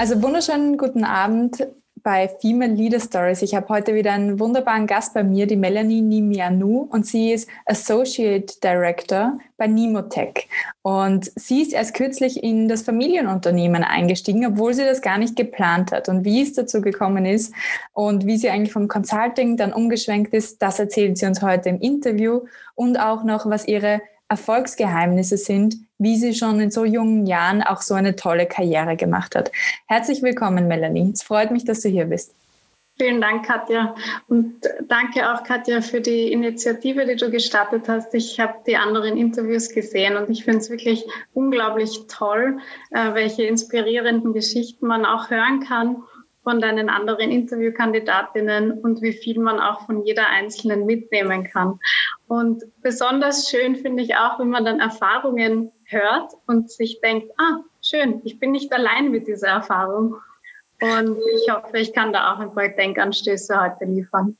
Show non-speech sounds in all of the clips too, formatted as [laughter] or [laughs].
Also wunderschönen guten Abend bei Female Leader Stories. Ich habe heute wieder einen wunderbaren Gast bei mir, die Melanie Nimianu, und sie ist Associate Director bei Nimotech. Und sie ist erst kürzlich in das Familienunternehmen eingestiegen, obwohl sie das gar nicht geplant hat. Und wie es dazu gekommen ist und wie sie eigentlich vom Consulting dann umgeschwenkt ist, das erzählt sie uns heute im Interview und auch noch, was ihre Erfolgsgeheimnisse sind, wie sie schon in so jungen Jahren auch so eine tolle Karriere gemacht hat. Herzlich willkommen, Melanie. Es freut mich, dass du hier bist. Vielen Dank, Katja. Und danke auch, Katja, für die Initiative, die du gestartet hast. Ich habe die anderen Interviews gesehen und ich finde es wirklich unglaublich toll, äh, welche inspirierenden Geschichten man auch hören kann von deinen anderen Interviewkandidatinnen und wie viel man auch von jeder einzelnen mitnehmen kann. Und besonders schön finde ich auch, wenn man dann Erfahrungen hört und sich denkt, ah, schön, ich bin nicht allein mit dieser Erfahrung. Und ich hoffe, ich kann da auch ein paar Denkanstöße heute liefern.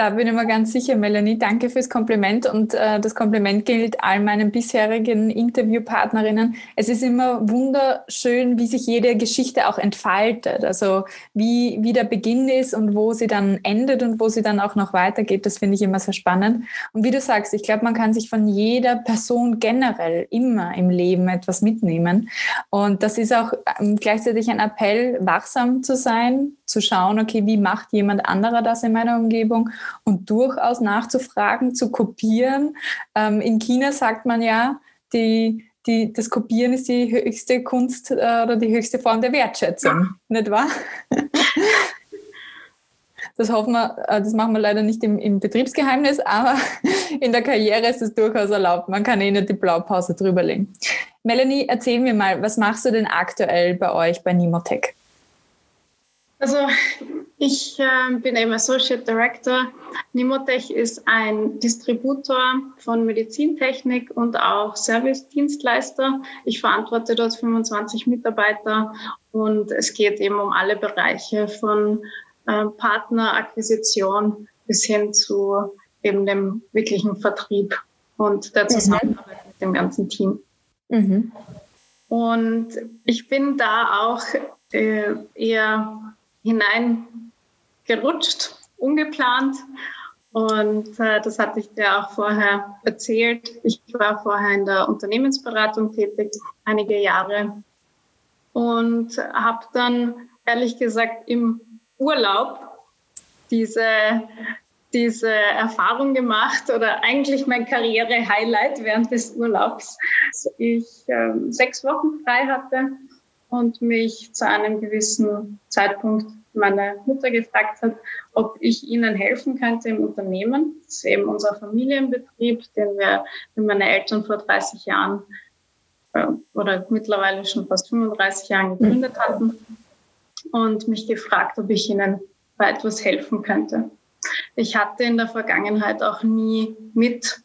Da bin ich mir ganz sicher, Melanie. Danke fürs Kompliment. Und äh, das Kompliment gilt all meinen bisherigen Interviewpartnerinnen. Es ist immer wunderschön, wie sich jede Geschichte auch entfaltet. Also wie, wie der Beginn ist und wo sie dann endet und wo sie dann auch noch weitergeht. Das finde ich immer sehr spannend. Und wie du sagst, ich glaube, man kann sich von jeder Person generell immer im Leben etwas mitnehmen. Und das ist auch ähm, gleichzeitig ein Appell, wachsam zu sein, zu schauen, okay, wie macht jemand anderer das in meiner Umgebung und durchaus nachzufragen, zu kopieren. Ähm, in China sagt man ja, die, die, das Kopieren ist die höchste Kunst äh, oder die höchste Form der Wertschätzung, nicht wahr? Das hoffen wir, äh, das machen wir leider nicht im, im, Betriebsgeheimnis, aber [laughs] in der Karriere ist es durchaus erlaubt. Man kann eh nicht die Blaupause drüberlegen. Melanie, erzähl mir mal, was machst du denn aktuell bei euch bei Nimotech? Also ich äh, bin eben Associate Director. Nimotech ist ein Distributor von Medizintechnik und auch Service-Dienstleister. Ich verantworte dort 25 Mitarbeiter und es geht eben um alle Bereiche von äh, Partnerakquisition bis hin zu eben dem wirklichen Vertrieb und der mhm. Zusammenarbeit mhm. mit dem ganzen Team. Mhm. Und ich bin da auch äh, eher hineingerutscht, ungeplant. Und äh, das hatte ich dir auch vorher erzählt. Ich war vorher in der Unternehmensberatung tätig, einige Jahre. Und habe dann ehrlich gesagt im Urlaub diese, diese Erfahrung gemacht oder eigentlich mein Karriere-Highlight während des Urlaubs. Ich äh, sechs Wochen frei hatte und mich zu einem gewissen Zeitpunkt meine Mutter gefragt hat, ob ich ihnen helfen könnte im Unternehmen. Das ist eben unser Familienbetrieb, den wir mit meinen Eltern vor 30 Jahren äh, oder mittlerweile schon fast 35 Jahren gegründet hatten und mich gefragt, ob ich ihnen bei etwas helfen könnte. Ich hatte in der Vergangenheit auch nie mit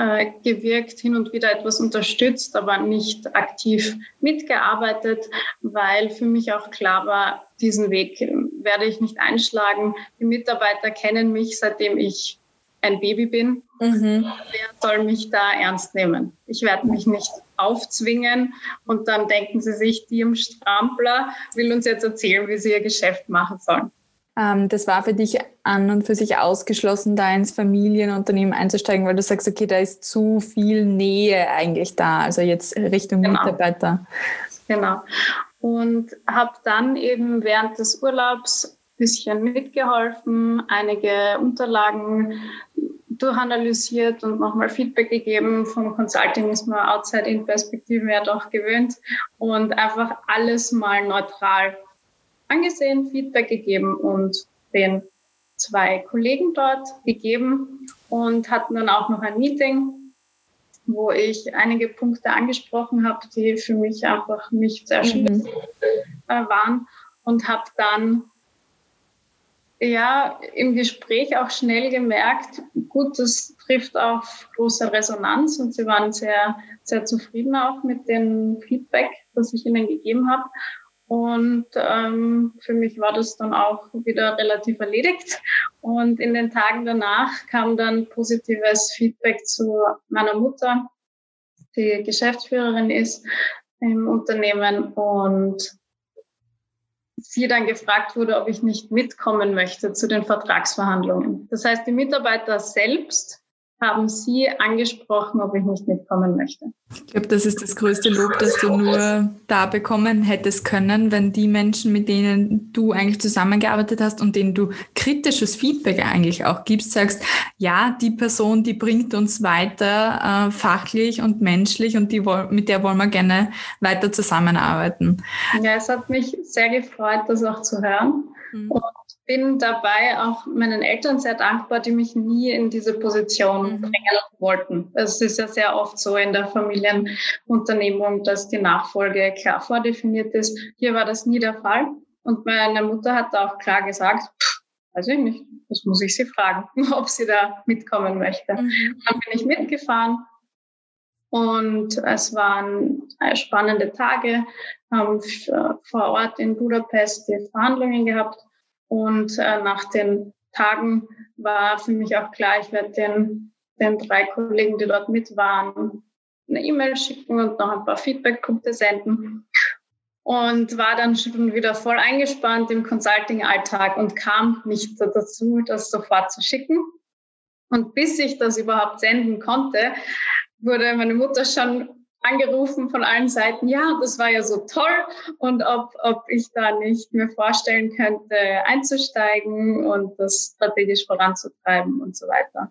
äh, gewirkt, hin und wieder etwas unterstützt, aber nicht aktiv mitgearbeitet, weil für mich auch klar war, diesen Weg werde ich nicht einschlagen. Die Mitarbeiter kennen mich, seitdem ich ein Baby bin. Mhm. Wer soll mich da ernst nehmen? Ich werde mich nicht aufzwingen und dann denken sie sich, die im Strampler will uns jetzt erzählen, wie sie ihr Geschäft machen sollen. Ähm, das war für dich an und für sich ausgeschlossen, da ins Familienunternehmen einzusteigen, weil du sagst, okay, da ist zu viel Nähe eigentlich da, also jetzt Richtung genau. Mitarbeiter. Genau. Und habe dann eben während des Urlaubs ein bisschen mitgeholfen, einige Unterlagen durchanalysiert und nochmal Feedback gegeben. Vom Consulting ist man Outside-In-Perspektiven ja doch gewöhnt und einfach alles mal neutral angesehen, Feedback gegeben und den zwei Kollegen dort gegeben und hatten dann auch noch ein Meeting, wo ich einige Punkte angesprochen habe, die für mich einfach nicht sehr schön mhm. waren und habe dann ja im Gespräch auch schnell gemerkt, gut, das trifft auf große Resonanz und sie waren sehr, sehr zufrieden auch mit dem Feedback, das ich ihnen gegeben habe. Und ähm, für mich war das dann auch wieder relativ erledigt. Und in den Tagen danach kam dann positives Feedback zu meiner Mutter, die Geschäftsführerin ist im Unternehmen. Und sie dann gefragt wurde, ob ich nicht mitkommen möchte zu den Vertragsverhandlungen. Das heißt, die Mitarbeiter selbst haben Sie angesprochen, ob ich nicht mitkommen möchte. Ich glaube, das ist das größte Lob, das du nur da bekommen hättest können, wenn die Menschen, mit denen du eigentlich zusammengearbeitet hast und denen du kritisches Feedback eigentlich auch gibst, sagst, ja, die Person, die bringt uns weiter äh, fachlich und menschlich und die, mit der wollen wir gerne weiter zusammenarbeiten. Ja, es hat mich sehr gefreut, das auch zu hören. Mhm. Und bin dabei auch meinen Eltern sehr dankbar, die mich nie in diese Position mhm. bringen wollten. Es ist ja sehr oft so in der Familienunternehmung, dass die Nachfolge klar vordefiniert ist. Hier war das nie der Fall. Und meine Mutter hat auch klar gesagt, weiß ich nicht, das muss ich sie fragen, [laughs] ob sie da mitkommen möchte. Mhm. Dann bin ich mitgefahren und es waren spannende Tage, haben vor Ort in Budapest die Verhandlungen gehabt und äh, nach den Tagen war für mich auch klar, ich werde den, den drei Kollegen, die dort mit waren, eine E-Mail schicken und noch ein paar Feedbackpunkte senden. Und war dann schon wieder voll eingespannt im Consulting-Alltag und kam nicht dazu, das sofort zu schicken. Und bis ich das überhaupt senden konnte, wurde meine Mutter schon angerufen von allen Seiten, ja, das war ja so toll und ob, ob ich da nicht mir vorstellen könnte, einzusteigen und das strategisch voranzutreiben und so weiter.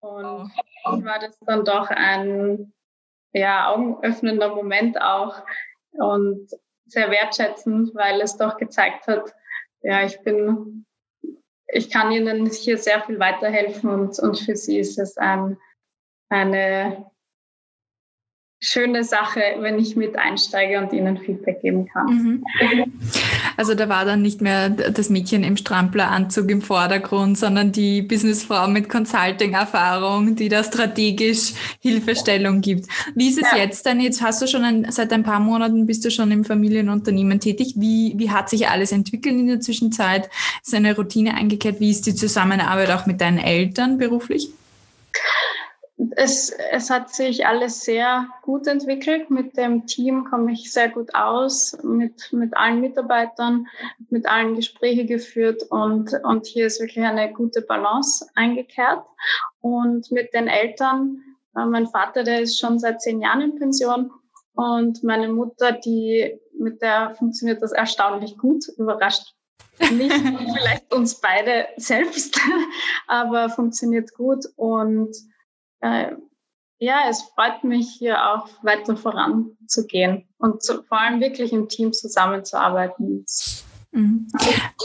Und oh. war das dann doch ein ja, augenöffnender Moment auch und sehr wertschätzend, weil es doch gezeigt hat, ja, ich bin, ich kann Ihnen hier sehr viel weiterhelfen und, und für Sie ist es ein, eine schöne Sache, wenn ich mit einsteige und ihnen Feedback geben kann. Mhm. Also da war dann nicht mehr das Mädchen im Strampleranzug im Vordergrund, sondern die Businessfrau mit Consulting-Erfahrung, die da strategisch Hilfestellung gibt. Wie ist es ja. jetzt denn? Jetzt hast du schon ein, seit ein paar Monaten bist du schon im Familienunternehmen tätig. Wie, wie hat sich alles entwickelt in der Zwischenzeit? Ist eine Routine eingekehrt? Wie ist die Zusammenarbeit auch mit deinen Eltern beruflich? Es, es hat sich alles sehr gut entwickelt. Mit dem Team komme ich sehr gut aus, mit, mit allen Mitarbeitern, mit allen Gespräche geführt und, und hier ist wirklich eine gute Balance eingekehrt. Und mit den Eltern, äh, mein Vater, der ist schon seit zehn Jahren in Pension und meine Mutter, die, mit der funktioniert das erstaunlich gut, überrascht nicht [laughs] vielleicht uns beide selbst, [laughs] aber funktioniert gut und ja, es freut mich hier auch weiter voranzugehen und zu, vor allem wirklich im Team zusammenzuarbeiten. Mhm.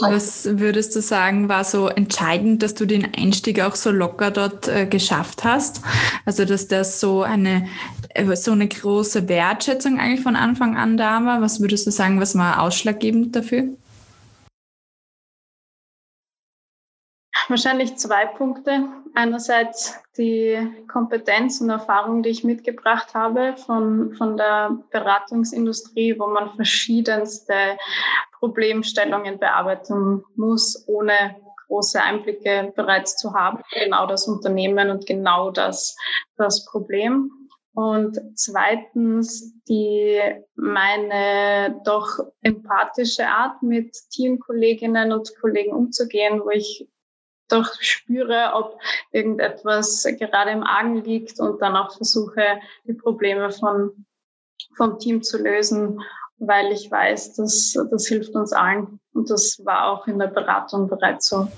Was würdest du sagen, war so entscheidend, dass du den Einstieg auch so locker dort äh, geschafft hast? Also, dass das so eine, äh, so eine große Wertschätzung eigentlich von Anfang an da war? Was würdest du sagen, was war ausschlaggebend dafür? Wahrscheinlich zwei Punkte. Einerseits die Kompetenz und Erfahrung, die ich mitgebracht habe von, von der Beratungsindustrie, wo man verschiedenste Problemstellungen bearbeiten muss, ohne große Einblicke bereits zu haben. Genau das Unternehmen und genau das, das Problem. Und zweitens die meine doch empathische Art mit Teamkolleginnen und Kollegen umzugehen, wo ich doch spüre, ob irgendetwas gerade im Argen liegt und dann auch versuche, die Probleme von, vom Team zu lösen, weil ich weiß, dass das hilft uns allen. Und das war auch in der Beratung bereits so.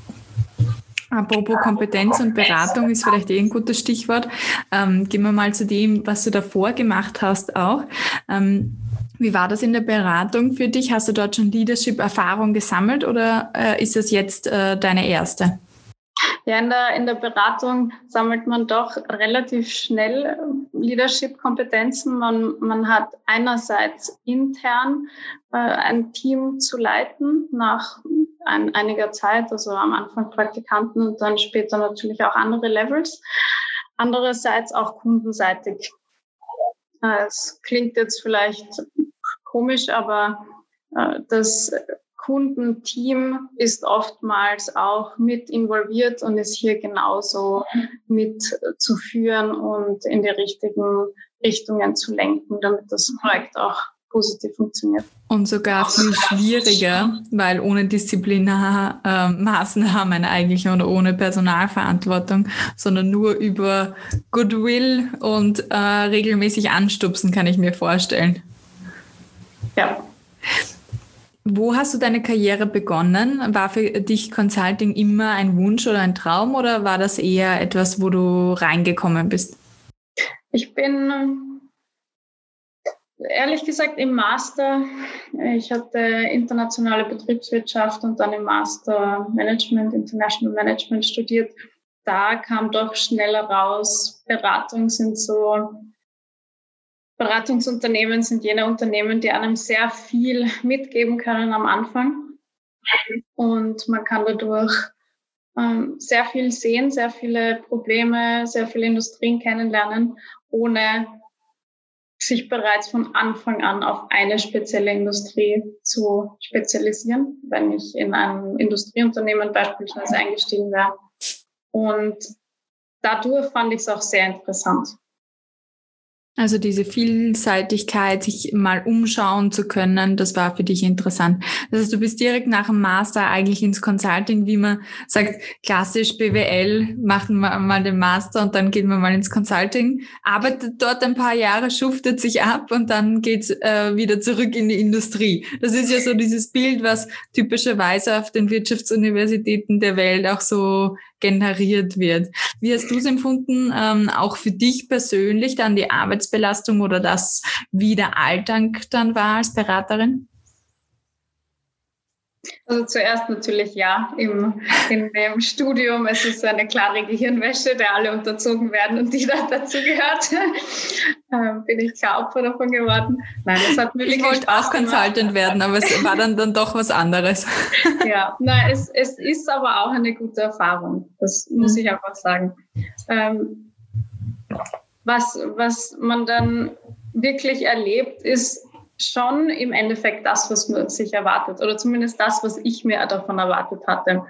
Apropos Kompetenz und Beratung ist vielleicht eh ein gutes Stichwort. Ähm, gehen wir mal zu dem, was du davor gemacht hast auch. Ähm, wie war das in der Beratung für dich? Hast du dort schon Leadership-Erfahrung gesammelt oder äh, ist es jetzt äh, deine erste? Ja, in der, in der Beratung sammelt man doch relativ schnell Leadership-Kompetenzen. Man, man hat einerseits intern äh, ein Team zu leiten nach ein, einiger Zeit, also am Anfang Praktikanten und dann später natürlich auch andere Levels. Andererseits auch kundenseitig. Äh, es klingt jetzt vielleicht komisch, aber äh, das Kundenteam ist oftmals auch mit involviert und ist hier genauso mit zu führen und in die richtigen Richtungen zu lenken, damit das Projekt auch positiv funktioniert. Und sogar viel schwieriger, weil ohne Disziplinarmaßnahmen äh, eigentlich oder ohne Personalverantwortung, sondern nur über Goodwill und äh, regelmäßig anstupsen, kann ich mir vorstellen. Ja. Wo hast du deine Karriere begonnen? War für dich Consulting immer ein Wunsch oder ein Traum oder war das eher etwas, wo du reingekommen bist? Ich bin Ehrlich gesagt im Master, ich hatte internationale Betriebswirtschaft und dann im Master Management, International Management studiert. Da kam doch schneller raus, Beratung sind so, Beratungsunternehmen sind jene Unternehmen, die einem sehr viel mitgeben können am Anfang. Und man kann dadurch ähm, sehr viel sehen, sehr viele Probleme, sehr viele Industrien kennenlernen, ohne sich bereits von Anfang an auf eine spezielle Industrie zu spezialisieren, wenn ich in einem Industrieunternehmen beispielsweise eingestiegen wäre. Und dadurch fand ich es auch sehr interessant. Also diese Vielseitigkeit, sich mal umschauen zu können, das war für dich interessant. Das heißt, du bist direkt nach dem Master eigentlich ins Consulting, wie man sagt, klassisch BWL, machen wir mal den Master und dann gehen wir mal ins Consulting, arbeitet dort ein paar Jahre, schuftet sich ab und dann geht's äh, wieder zurück in die Industrie. Das ist ja so dieses Bild, was typischerweise auf den Wirtschaftsuniversitäten der Welt auch so generiert wird. Wie hast du es empfunden, ähm, auch für dich persönlich dann die Arbeitsbelastung oder das, wie der Alltag dann war als Beraterin? Also zuerst natürlich ja, im, in dem Studium. Es ist eine klare Gehirnwäsche, der alle unterzogen werden und die da [laughs] dazu gehört. ähm, bin ich klar Opfer davon geworden. Nein, das hat mir Ich wollte auch Consultant werden, aber es war dann, dann doch was anderes. [laughs] ja, nein, es, es ist aber auch eine gute Erfahrung. Das muss mhm. ich einfach sagen. Ähm, was, was man dann wirklich erlebt, ist, schon im Endeffekt das, was man sich erwartet oder zumindest das, was ich mir davon erwartet hatte.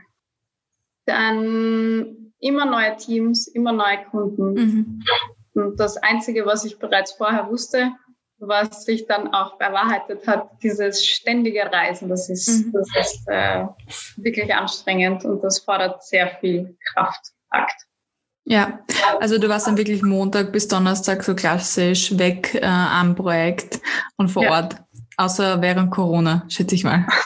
Dann immer neue Teams, immer neue Kunden. Mhm. Und das Einzige, was ich bereits vorher wusste, was sich dann auch bewahrheitet hat, dieses ständige Reisen, das ist, mhm. das ist äh, wirklich anstrengend und das fordert sehr viel Kraftakt. Ja, also du warst dann wirklich Montag bis Donnerstag so klassisch weg äh, am Projekt und vor ja. Ort, außer während Corona, schätze ich mal. [laughs]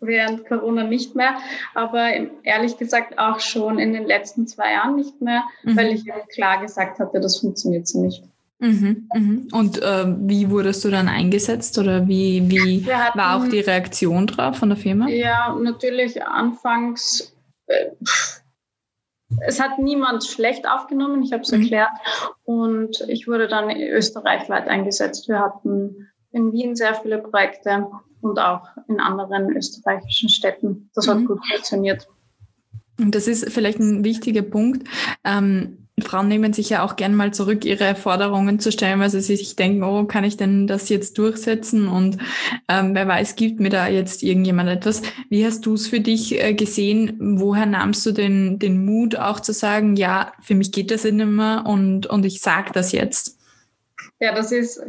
Während Corona nicht mehr, aber ehrlich gesagt auch schon in den letzten zwei Jahren nicht mehr, mhm. weil ich eben klar gesagt hatte, das funktioniert so nicht. Mhm, mhm. Und äh, wie wurdest du dann eingesetzt oder wie, wie hatten, war auch die Reaktion drauf von der Firma? Ja, natürlich anfangs. Äh, es hat niemand schlecht aufgenommen, ich habe es mhm. erklärt. Und ich wurde dann österreichweit eingesetzt. Wir hatten in Wien sehr viele Projekte und auch in anderen österreichischen Städten. Das hat mhm. gut funktioniert. Und das ist vielleicht ein wichtiger Punkt. Ähm, Frauen nehmen sich ja auch gern mal zurück, ihre Forderungen zu stellen, weil sie sich denken, oh, kann ich denn das jetzt durchsetzen? Und ähm, wer weiß, gibt mir da jetzt irgendjemand etwas. Wie hast du es für dich äh, gesehen? Woher nahmst du den, den Mut auch zu sagen, ja, für mich geht das nicht mehr und, und ich sage das jetzt? Ja, das ist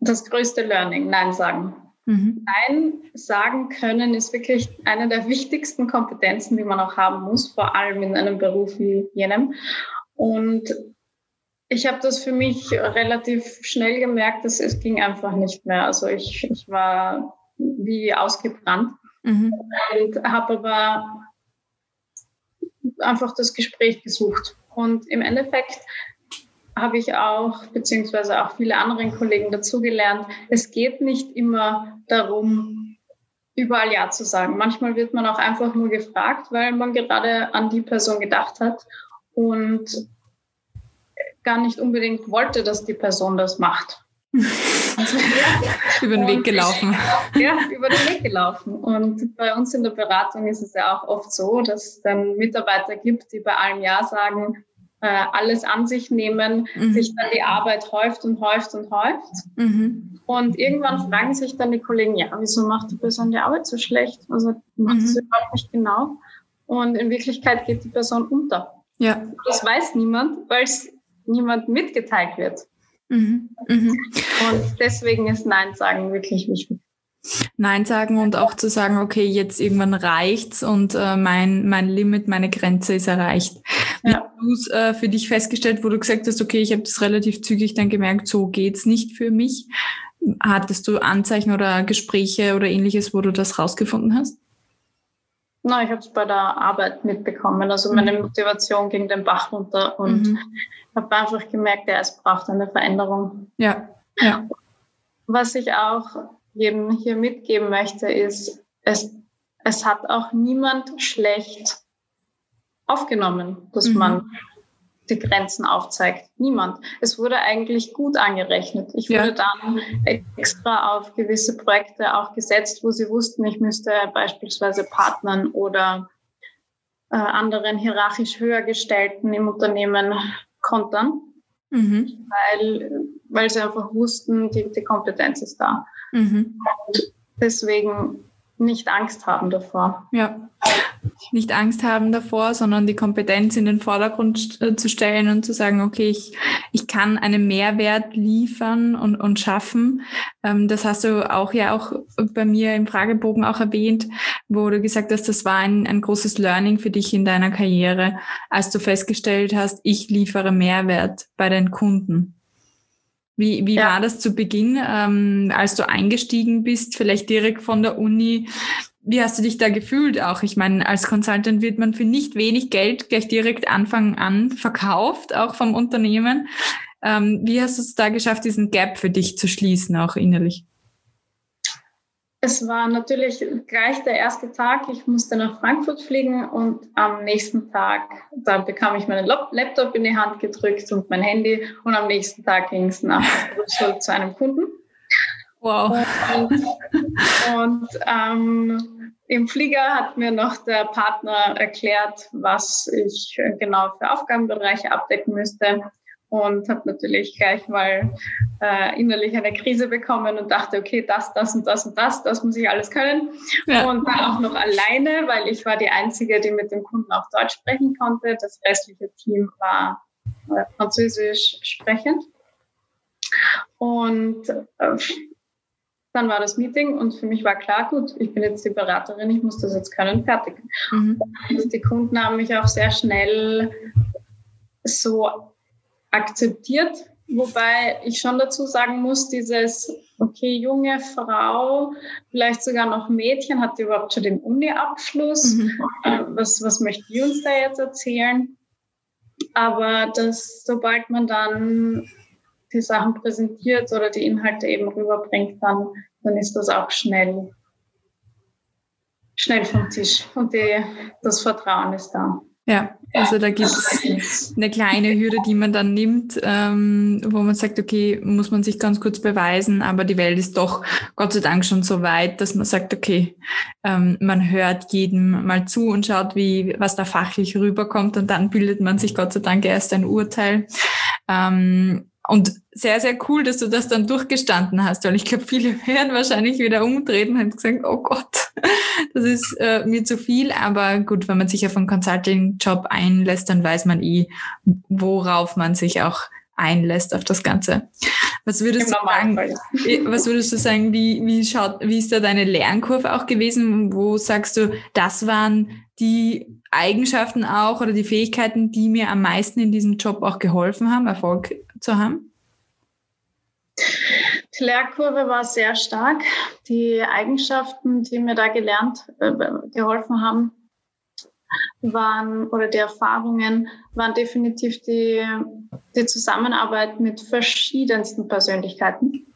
das größte Learning, Nein sagen. Mhm. Nein sagen können ist wirklich eine der wichtigsten Kompetenzen, die man auch haben muss, vor allem in einem Beruf wie jenem. Und ich habe das für mich relativ schnell gemerkt, dass es ging einfach nicht mehr. Also ich, ich war wie ausgebrannt mhm. und habe aber einfach das Gespräch gesucht. Und im Endeffekt habe ich auch, beziehungsweise auch viele andere Kollegen dazugelernt, es geht nicht immer darum, überall Ja zu sagen. Manchmal wird man auch einfach nur gefragt, weil man gerade an die Person gedacht hat und gar nicht unbedingt wollte, dass die Person das macht. Also, [laughs] über den Weg gelaufen. [laughs] Ja, über den Weg gelaufen. Und bei uns in der Beratung ist es ja auch oft so, dass es dann Mitarbeiter gibt, die bei allem Ja sagen, äh, alles an sich nehmen, mhm. sich dann die Arbeit häuft und häuft und häuft. Mhm. Und irgendwann fragen sich dann die Kollegen, ja, wieso macht die Person die Arbeit so schlecht? Also macht mhm. überhaupt nicht genau. Und in Wirklichkeit geht die Person unter. Ja. Das weiß niemand, weil es niemand mitgeteilt wird. Mhm. Mhm. Und deswegen ist Nein sagen wirklich wichtig. Nein sagen und auch zu sagen, okay, jetzt irgendwann reicht's und äh, mein, mein Limit, meine Grenze ist erreicht. Wie ja. hast du es äh, für dich festgestellt, wo du gesagt hast, okay, ich habe das relativ zügig dann gemerkt, so geht's nicht für mich? Hattest du Anzeichen oder Gespräche oder ähnliches, wo du das rausgefunden hast? Nein, ich habe es bei der Arbeit mitbekommen. Also meine mhm. Motivation ging den Bach runter und mhm. habe einfach gemerkt, ja, es braucht eine Veränderung. Ja. ja. Was ich auch jedem hier mitgeben möchte, ist, es, es hat auch niemand schlecht aufgenommen, dass mhm. man die Grenzen aufzeigt. Niemand. Es wurde eigentlich gut angerechnet. Ich wurde ja. dann extra auf gewisse Projekte auch gesetzt, wo sie wussten, ich müsste beispielsweise Partnern oder äh, anderen hierarchisch höher gestellten im Unternehmen kontern, mhm. weil, weil sie einfach wussten, die, die Kompetenz ist da. Mhm. Und deswegen nicht Angst haben davor. Ja, nicht Angst haben davor, sondern die Kompetenz in den Vordergrund äh, zu stellen und zu sagen, okay, ich, ich kann einen Mehrwert liefern und, und schaffen. Ähm, das hast du auch ja auch bei mir im Fragebogen auch erwähnt, wo du gesagt hast, das war ein, ein großes Learning für dich in deiner Karriere, als du festgestellt hast, ich liefere Mehrwert bei den Kunden. Wie, wie ja. war das zu Beginn, ähm, als du eingestiegen bist, vielleicht direkt von der Uni? Wie hast du dich da gefühlt auch? Ich meine, als Consultant wird man für nicht wenig Geld gleich direkt Anfang an verkauft, auch vom Unternehmen. Ähm, wie hast du es da geschafft, diesen Gap für dich zu schließen, auch innerlich? Es war natürlich gleich der erste Tag. Ich musste nach Frankfurt fliegen und am nächsten Tag, da bekam ich meinen Laptop in die Hand gedrückt und mein Handy und am nächsten Tag ging es nach Brüssel zu einem Kunden. Wow. Und, und ähm, im Flieger hat mir noch der Partner erklärt, was ich genau für Aufgabenbereiche abdecken müsste und habe natürlich gleich mal äh, innerlich eine Krise bekommen und dachte, okay, das, das und das und das, das muss ich alles können. Ja. Und dann auch noch alleine, weil ich war die Einzige, die mit dem Kunden auch Deutsch sprechen konnte. Das restliche Team war äh, Französisch sprechend. Und äh, dann war das Meeting und für mich war klar, gut, ich bin jetzt die Beraterin, ich muss das jetzt können, fertig. Mhm. Und die Kunden haben mich auch sehr schnell so akzeptiert, wobei ich schon dazu sagen muss, dieses, okay, junge Frau, vielleicht sogar noch Mädchen, hat die überhaupt schon den Uni-Abschluss? Mhm. Äh, was, was möchte die uns da jetzt erzählen? Aber das, sobald man dann die Sachen präsentiert oder die Inhalte eben rüberbringt, dann, dann ist das auch schnell, schnell vom Tisch und die, das Vertrauen ist da. Ja, also da gibt es eine kleine Hürde, die man dann nimmt, ähm, wo man sagt, okay, muss man sich ganz kurz beweisen, aber die Welt ist doch Gott sei Dank schon so weit, dass man sagt, okay, ähm, man hört jedem mal zu und schaut, wie was da fachlich rüberkommt und dann bildet man sich Gott sei Dank erst ein Urteil. Ähm, und sehr, sehr cool, dass du das dann durchgestanden hast, weil ich glaube, viele [laughs] werden wahrscheinlich wieder umtreten und gesagt, oh Gott, das ist äh, mir zu viel. Aber gut, wenn man sich auf einen Consulting-Job einlässt, dann weiß man eh, worauf man sich auch einlässt auf das Ganze. Was würdest, du sagen, [laughs] was würdest du sagen, wie, wie, schaut, wie ist da deine Lernkurve auch gewesen? Wo sagst du, das waren die Eigenschaften auch oder die Fähigkeiten, die mir am meisten in diesem Job auch geholfen haben, Erfolg zu haben? Die Lehrkurve war sehr stark. Die Eigenschaften, die mir da gelernt, äh, geholfen haben, waren oder die Erfahrungen waren definitiv die, die Zusammenarbeit mit verschiedensten Persönlichkeiten.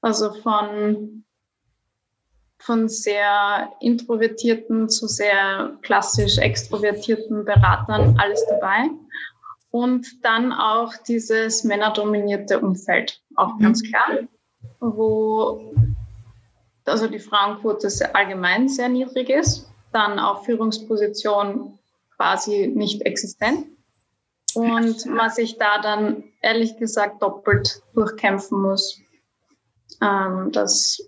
Also von, von sehr introvertierten zu sehr klassisch extrovertierten Beratern, alles dabei. Und dann auch dieses männerdominierte Umfeld, auch mhm. ganz klar, wo also die Frauenquote allgemein sehr niedrig ist, dann auch Führungsposition quasi nicht existent und man sich da dann ehrlich gesagt doppelt durchkämpfen muss. Ähm, das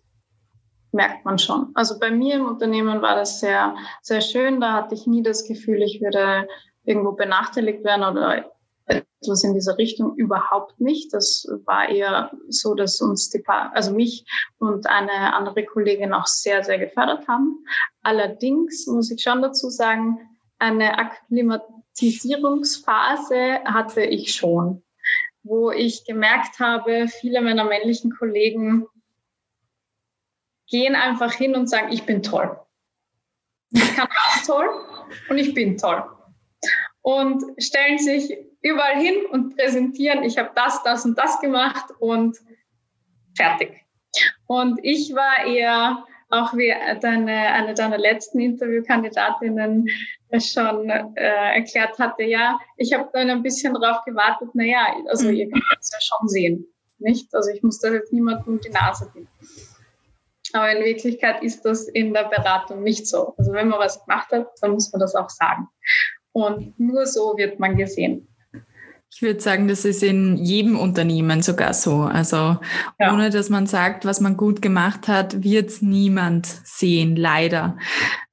merkt man schon. Also bei mir im Unternehmen war das sehr, sehr schön. Da hatte ich nie das Gefühl, ich würde irgendwo benachteiligt werden oder etwas in dieser Richtung überhaupt nicht. Das war eher so, dass uns die pa also mich und eine andere Kollegin auch sehr, sehr gefördert haben. Allerdings muss ich schon dazu sagen, eine Akklimatisierungsphase hatte ich schon, wo ich gemerkt habe, viele meiner männlichen Kollegen gehen einfach hin und sagen, ich bin toll. Ich kann das toll und ich bin toll. Und stellen sich überall hin und präsentieren, ich habe das, das und das gemacht und fertig. Und ich war eher, auch wie deine, eine deiner letzten Interviewkandidatinnen schon äh, erklärt hatte, ja, ich habe dann ein bisschen darauf gewartet, naja, also ihr könnt es ja schon sehen, nicht? Also ich muss das jetzt niemandem die Nase bieten. Aber in Wirklichkeit ist das in der Beratung nicht so. Also wenn man was gemacht hat, dann muss man das auch sagen. Und nur so wird man gesehen. Ich würde sagen, das ist in jedem Unternehmen sogar so. Also ja. ohne dass man sagt, was man gut gemacht hat, wird es niemand sehen, leider.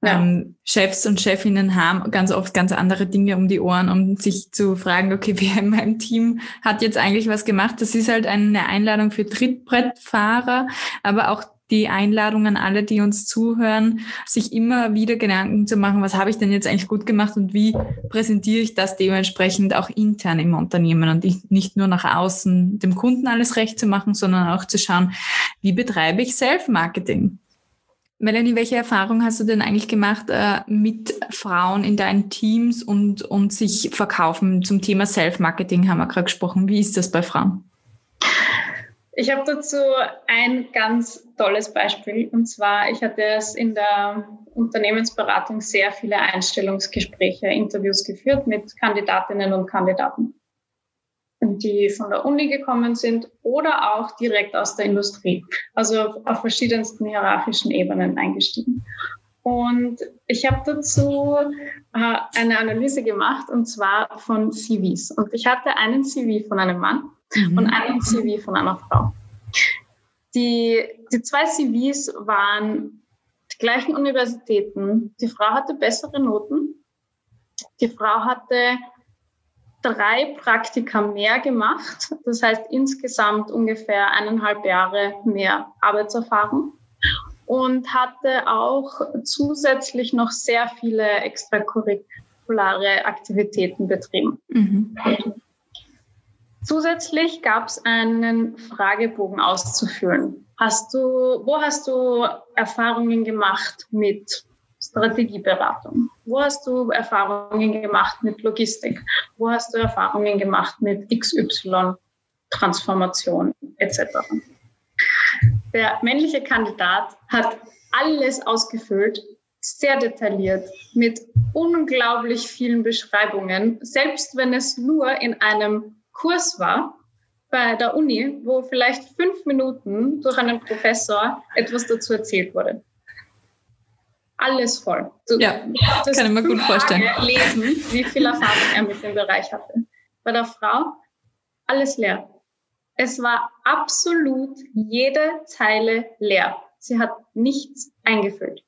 Ja. Ähm, Chefs und Chefinnen haben ganz oft ganz andere Dinge um die Ohren, um sich zu fragen, okay, [laughs] wer in meinem Team hat jetzt eigentlich was gemacht? Das ist halt eine Einladung für Trittbrettfahrer, aber auch die Einladung an alle, die uns zuhören, sich immer wieder Gedanken zu machen, was habe ich denn jetzt eigentlich gut gemacht und wie präsentiere ich das dementsprechend auch intern im Unternehmen und nicht nur nach außen dem Kunden alles recht zu machen, sondern auch zu schauen, wie betreibe ich Self-Marketing. Melanie, welche Erfahrung hast du denn eigentlich gemacht äh, mit Frauen in deinen Teams und, und sich verkaufen? Zum Thema Self-Marketing haben wir gerade gesprochen. Wie ist das bei Frauen? Ich habe dazu ein ganz tolles Beispiel. Und zwar, ich hatte es in der Unternehmensberatung sehr viele Einstellungsgespräche, Interviews geführt mit Kandidatinnen und Kandidaten, die von der Uni gekommen sind oder auch direkt aus der Industrie, also auf verschiedensten hierarchischen Ebenen eingestiegen. Und ich habe dazu äh, eine Analyse gemacht, und zwar von CVs. Und ich hatte einen CV von einem Mann mhm. und einen CV von einer Frau. Die, die zwei CVs waren die gleichen Universitäten. Die Frau hatte bessere Noten. Die Frau hatte drei Praktika mehr gemacht. Das heißt insgesamt ungefähr eineinhalb Jahre mehr Arbeitserfahrung und hatte auch zusätzlich noch sehr viele extracurriculare Aktivitäten betrieben. Mhm. Zusätzlich gab es einen Fragebogen auszufüllen. Hast du, wo hast du Erfahrungen gemacht mit Strategieberatung? Wo hast du Erfahrungen gemacht mit Logistik? Wo hast du Erfahrungen gemacht mit XY Transformation etc.? Der männliche Kandidat hat alles ausgefüllt, sehr detailliert, mit unglaublich vielen Beschreibungen, selbst wenn es nur in einem Kurs war bei der Uni, wo vielleicht fünf Minuten durch einen Professor etwas dazu erzählt wurde. Alles voll. Du, ja, das kann ich mir gut vorstellen. Lesen, wie viel Erfahrung er mit dem Bereich hatte. Bei der Frau alles leer. Es war absolut jede Zeile leer. Sie hat nichts eingefüllt.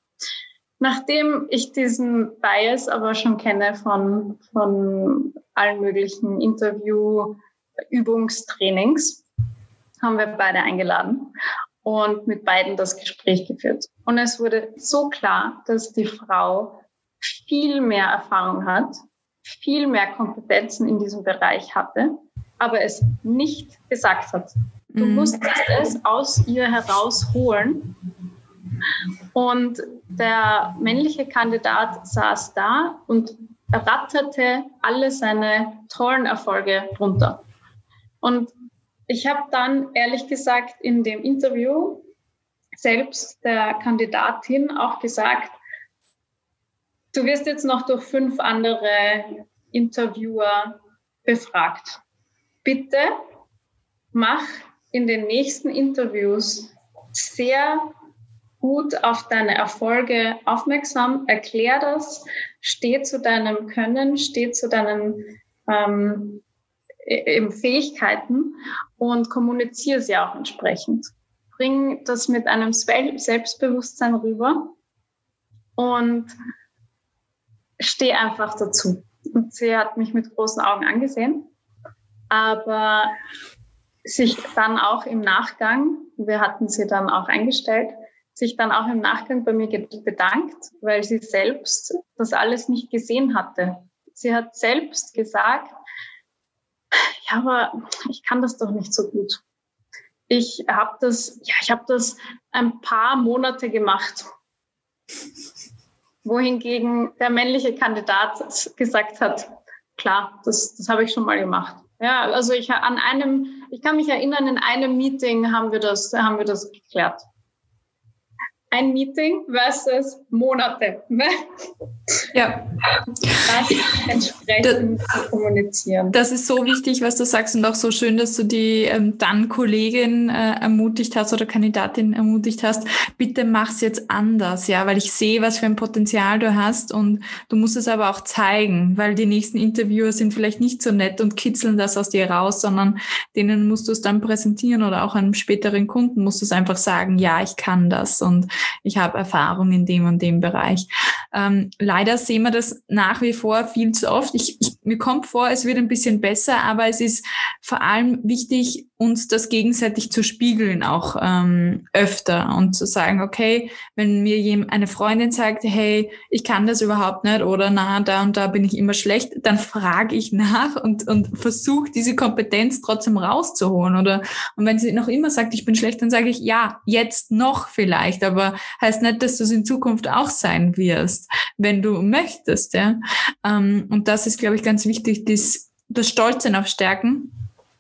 Nachdem ich diesen Bias aber schon kenne von, von allen möglichen Interview-Übungstrainings, haben wir beide eingeladen und mit beiden das Gespräch geführt. Und es wurde so klar, dass die Frau viel mehr Erfahrung hat, viel mehr Kompetenzen in diesem Bereich hatte, aber es nicht gesagt hat. Du mhm. musstest es aus ihr herausholen und der männliche Kandidat saß da und ratterte alle seine tollen Erfolge runter. Und ich habe dann ehrlich gesagt in dem Interview selbst der Kandidatin auch gesagt, du wirst jetzt noch durch fünf andere Interviewer befragt. Bitte mach in den nächsten Interviews sehr gut auf deine Erfolge aufmerksam, erklär das, steh zu deinem Können, steh zu deinen ähm, eben Fähigkeiten und kommuniziere sie auch entsprechend. Bring das mit einem Selbstbewusstsein rüber und steh einfach dazu. Und sie hat mich mit großen Augen angesehen aber sich dann auch im Nachgang, wir hatten sie dann auch eingestellt, sich dann auch im Nachgang bei mir bedankt, weil sie selbst das alles nicht gesehen hatte. Sie hat selbst gesagt, ja, aber ich kann das doch nicht so gut. Ich habe das, ja, ich habe das ein paar Monate gemacht. Wohingegen der männliche Kandidat gesagt hat, klar, das, das habe ich schon mal gemacht. Ja, also ich an einem, ich kann mich erinnern, in einem Meeting haben wir das, haben wir das geklärt ein Meeting versus Monate. Ne? Ja. Das entsprechend das, kommunizieren. Das ist so wichtig, was du sagst und auch so schön, dass du die ähm, dann Kollegin äh, ermutigt hast oder Kandidatin ermutigt hast. Bitte mach's jetzt anders, ja, weil ich sehe, was für ein Potenzial du hast und du musst es aber auch zeigen, weil die nächsten Interviewer sind vielleicht nicht so nett und kitzeln das aus dir raus, sondern denen musst du es dann präsentieren oder auch einem späteren Kunden musst du es einfach sagen, ja, ich kann das und ich habe Erfahrung in dem und dem Bereich. Ähm, leider sehen wir das nach wie vor viel zu oft. Ich, ich, mir kommt vor, es wird ein bisschen besser, aber es ist vor allem wichtig, uns das gegenseitig zu spiegeln, auch ähm, öfter und zu sagen, okay, wenn mir eine Freundin sagt, hey, ich kann das überhaupt nicht oder na, da und da bin ich immer schlecht, dann frage ich nach und, und versuche diese Kompetenz trotzdem rauszuholen. Oder und wenn sie noch immer sagt, ich bin schlecht, dann sage ich, ja, jetzt noch vielleicht, aber heißt nicht, dass du es in Zukunft auch sein wirst, wenn du möchtest. Ja? Ähm, und das ist, glaube ich, ganz wichtig, das, das Stolzen auf Stärken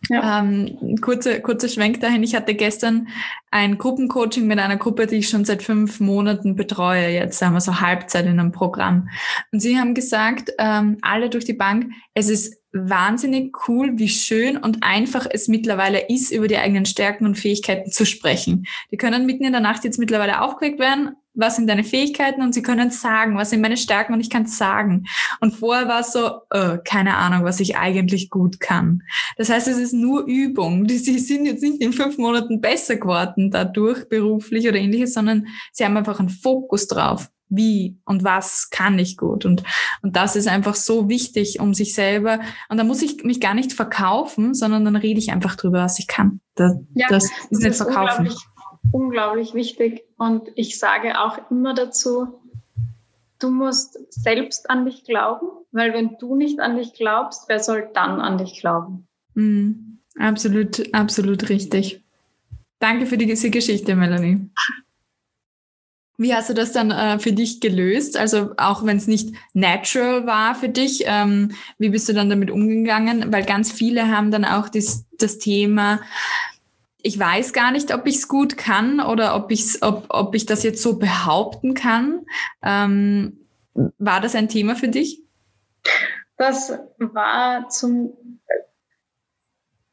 ja. Ähm, kurzer, kurzer Schwenk dahin. Ich hatte gestern ein Gruppencoaching mit einer Gruppe, die ich schon seit fünf Monaten betreue. Jetzt sagen wir so Halbzeit in einem Programm. Und sie haben gesagt, ähm, alle durch die Bank, es ist wahnsinnig cool, wie schön und einfach es mittlerweile ist, über die eigenen Stärken und Fähigkeiten zu sprechen. Die können mitten in der Nacht jetzt mittlerweile aufgeweckt werden, was sind deine Fähigkeiten und sie können sagen, was sind meine Stärken und ich kann sagen. Und vorher war es so, äh, keine Ahnung, was ich eigentlich gut kann. Das heißt, es ist nur Übung. Sie sind jetzt nicht in fünf Monaten besser geworden dadurch, beruflich oder ähnliches, sondern sie haben einfach einen Fokus drauf wie und was kann ich gut. Und, und das ist einfach so wichtig, um sich selber, und da muss ich mich gar nicht verkaufen, sondern dann rede ich einfach drüber, was ich kann. Das, ja, das ist das nicht ist verkaufen. Unglaublich, wichtig. Und ich sage auch immer dazu, du musst selbst an dich glauben, weil wenn du nicht an dich glaubst, wer soll dann an dich glauben? Mm, absolut, absolut richtig. Danke für diese Geschichte, Melanie. Wie hast du das dann äh, für dich gelöst? Also auch wenn es nicht natural war für dich, ähm, wie bist du dann damit umgegangen? Weil ganz viele haben dann auch das, das Thema, ich weiß gar nicht, ob ich es gut kann oder ob, ich's, ob, ob ich das jetzt so behaupten kann. Ähm, war das ein Thema für dich? Das war zum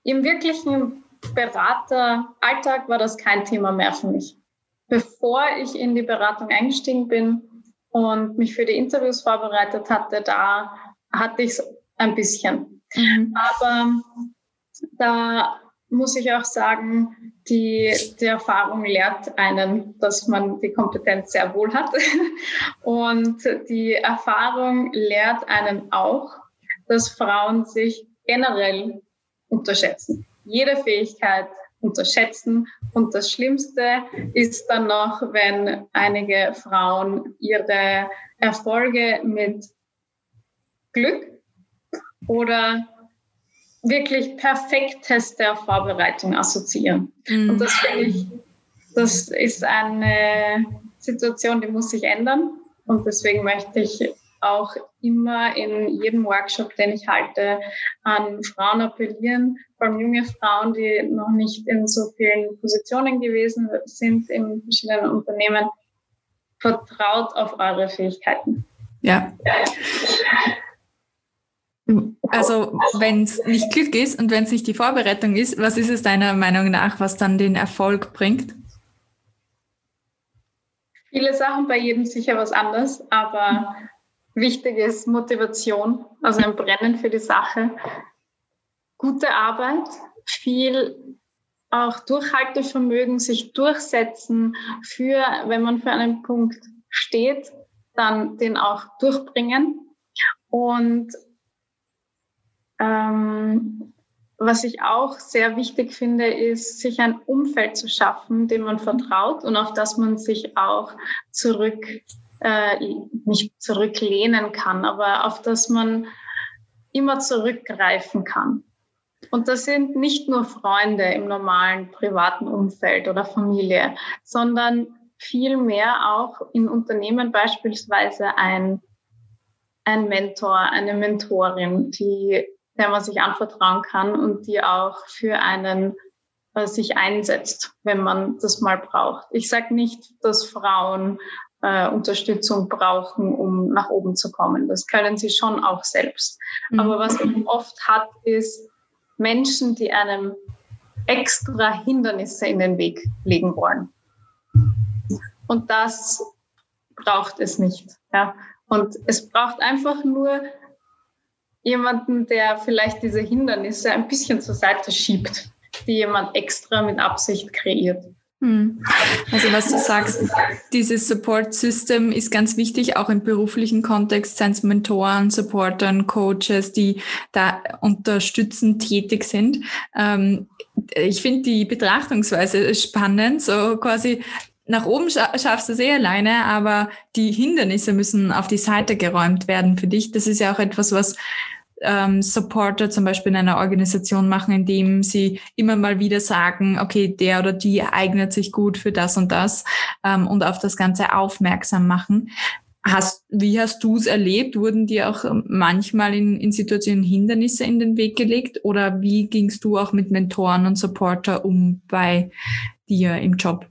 im wirklichen Berateralltag war das kein Thema mehr für mich bevor ich in die Beratung eingestiegen bin und mich für die Interviews vorbereitet hatte, da hatte ich es ein bisschen. Mhm. Aber da muss ich auch sagen, die, die Erfahrung lehrt einen, dass man die Kompetenz sehr wohl hat. [laughs] Und die Erfahrung lehrt einen auch, dass Frauen sich generell unterschätzen. Jede Fähigkeit unterschätzen. Und das Schlimmste ist dann noch, wenn einige Frauen ihre Erfolge mit Glück oder wirklich perfektester Vorbereitung assoziieren. Mhm. Und das finde ich, das ist eine Situation, die muss sich ändern. Und deswegen möchte ich auch immer in jedem Workshop, den ich halte, an Frauen appellieren, vor allem junge Frauen, die noch nicht in so vielen Positionen gewesen sind in verschiedenen Unternehmen. Vertraut auf eure Fähigkeiten. Ja. Also wenn es nicht Glück ist und wenn es nicht die Vorbereitung ist, was ist es deiner Meinung nach, was dann den Erfolg bringt? Viele Sachen, bei jedem sicher was anderes, aber wichtig ist Motivation, also ein Brennen für die Sache, gute Arbeit, viel auch Durchhaltevermögen, sich durchsetzen für, wenn man für einen Punkt steht, dann den auch durchbringen und ähm, was ich auch sehr wichtig finde, ist, sich ein Umfeld zu schaffen, dem man vertraut und auf das man sich auch zurück, äh, nicht zurücklehnen kann, aber auf das man immer zurückgreifen kann. Und das sind nicht nur Freunde im normalen privaten Umfeld oder Familie, sondern vielmehr auch in Unternehmen beispielsweise ein, ein Mentor, eine Mentorin, die, der man sich anvertrauen kann und die auch für einen äh, sich einsetzt, wenn man das mal braucht. Ich sage nicht, dass Frauen äh, Unterstützung brauchen, um nach oben zu kommen. Das können sie schon auch selbst. Mhm. Aber was man oft hat, ist Menschen, die einem extra Hindernisse in den Weg legen wollen. Und das braucht es nicht. Ja. Und es braucht einfach nur jemanden, der vielleicht diese Hindernisse ein bisschen zur Seite schiebt, die jemand extra mit Absicht kreiert. Hm. Also was du sagst, dieses Support System ist ganz wichtig, auch im beruflichen Kontext, seien es Mentoren, Supportern, Coaches, die da unterstützend tätig sind. Ähm, ich finde die Betrachtungsweise spannend, so quasi nach oben schaffst du es eh alleine, aber die Hindernisse müssen auf die Seite geräumt werden für dich. Das ist ja auch etwas, was ähm, Supporter zum Beispiel in einer Organisation machen, indem sie immer mal wieder sagen, okay, der oder die eignet sich gut für das und das ähm, und auf das Ganze aufmerksam machen. Hast, wie hast du es erlebt? Wurden dir auch manchmal in, in Situationen Hindernisse in den Weg gelegt oder wie gingst du auch mit Mentoren und Supporter um bei dir im Job?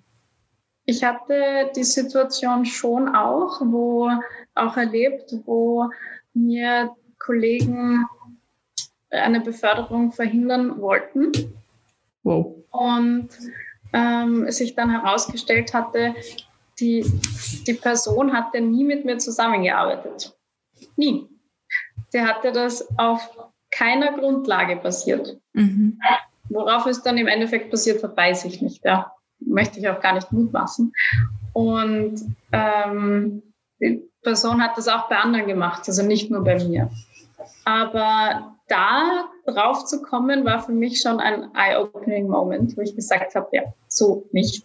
Ich hatte die Situation schon auch, wo auch erlebt, wo mir Kollegen eine Beförderung verhindern wollten. Wow. Und ähm, sich dann herausgestellt hatte, die, die Person hatte nie mit mir zusammengearbeitet. Nie. Der hatte das auf keiner Grundlage basiert. Mhm. Worauf es dann im Endeffekt passiert hat, weiß ich nicht. Ja. Möchte ich auch gar nicht mutmaßen. Und ähm, die Person hat das auch bei anderen gemacht, also nicht nur bei mir. Aber da drauf zu kommen, war für mich schon ein eye-opening Moment, wo ich gesagt habe, ja, so nicht.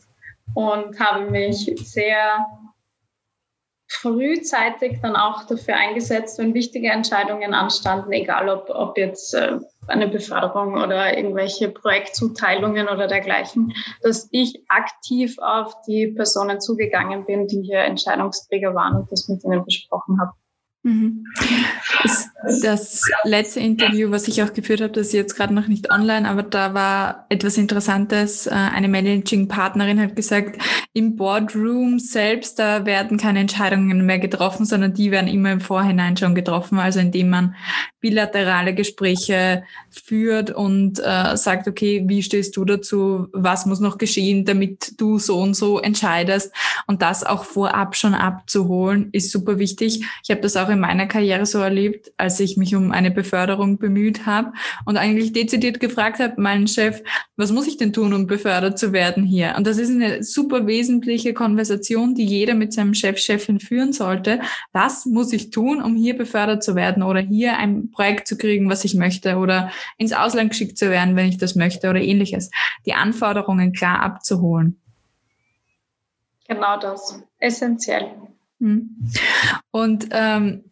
Und habe mich sehr frühzeitig dann auch dafür eingesetzt, wenn wichtige Entscheidungen anstanden, egal ob, ob jetzt äh, eine Beförderung oder irgendwelche Projektzuteilungen oder dergleichen, dass ich aktiv auf die Personen zugegangen bin, die hier Entscheidungsträger waren und das mit ihnen besprochen habe. Mhm. Das letzte Interview, was ich auch geführt habe, das ist jetzt gerade noch nicht online, aber da war etwas Interessantes. Äh, eine Managing-Partnerin hat gesagt, im Boardroom selbst, da werden keine Entscheidungen mehr getroffen, sondern die werden immer im Vorhinein schon getroffen. Also indem man bilaterale Gespräche führt und äh, sagt, okay, wie stehst du dazu? Was muss noch geschehen, damit du so und so entscheidest? Und das auch vorab schon abzuholen, ist super wichtig. Ich habe das auch in meiner Karriere so erlebt, als ich mich um eine Beförderung bemüht habe und eigentlich dezidiert gefragt habe, meinen Chef, was muss ich denn tun, um befördert zu werden hier? Und das ist eine super wesentliche Konversation, die jeder mit seinem Chef, Chefin führen sollte. Was muss ich tun, um hier befördert zu werden oder hier ein Projekt zu kriegen, was ich möchte oder ins Ausland geschickt zu werden, wenn ich das möchte oder ähnliches. Die Anforderungen klar abzuholen. Genau das. Essentiell. Hm. Und ähm,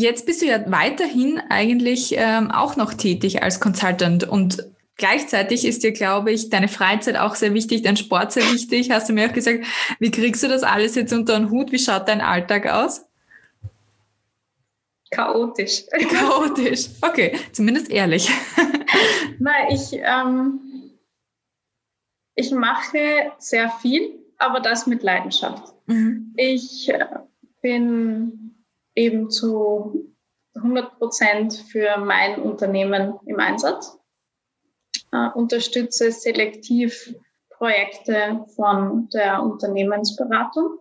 jetzt bist du ja weiterhin eigentlich ähm, auch noch tätig als Consultant und Gleichzeitig ist dir, glaube ich, deine Freizeit auch sehr wichtig, dein Sport sehr wichtig. Hast du mir auch gesagt, wie kriegst du das alles jetzt unter den Hut? Wie schaut dein Alltag aus? Chaotisch. [laughs] Chaotisch. Okay, zumindest ehrlich. [laughs] Nein, ich, ähm, ich mache sehr viel, aber das mit Leidenschaft. Mhm. Ich äh, bin eben zu 100 Prozent für mein Unternehmen im Einsatz, äh, unterstütze selektiv Projekte von der Unternehmensberatung,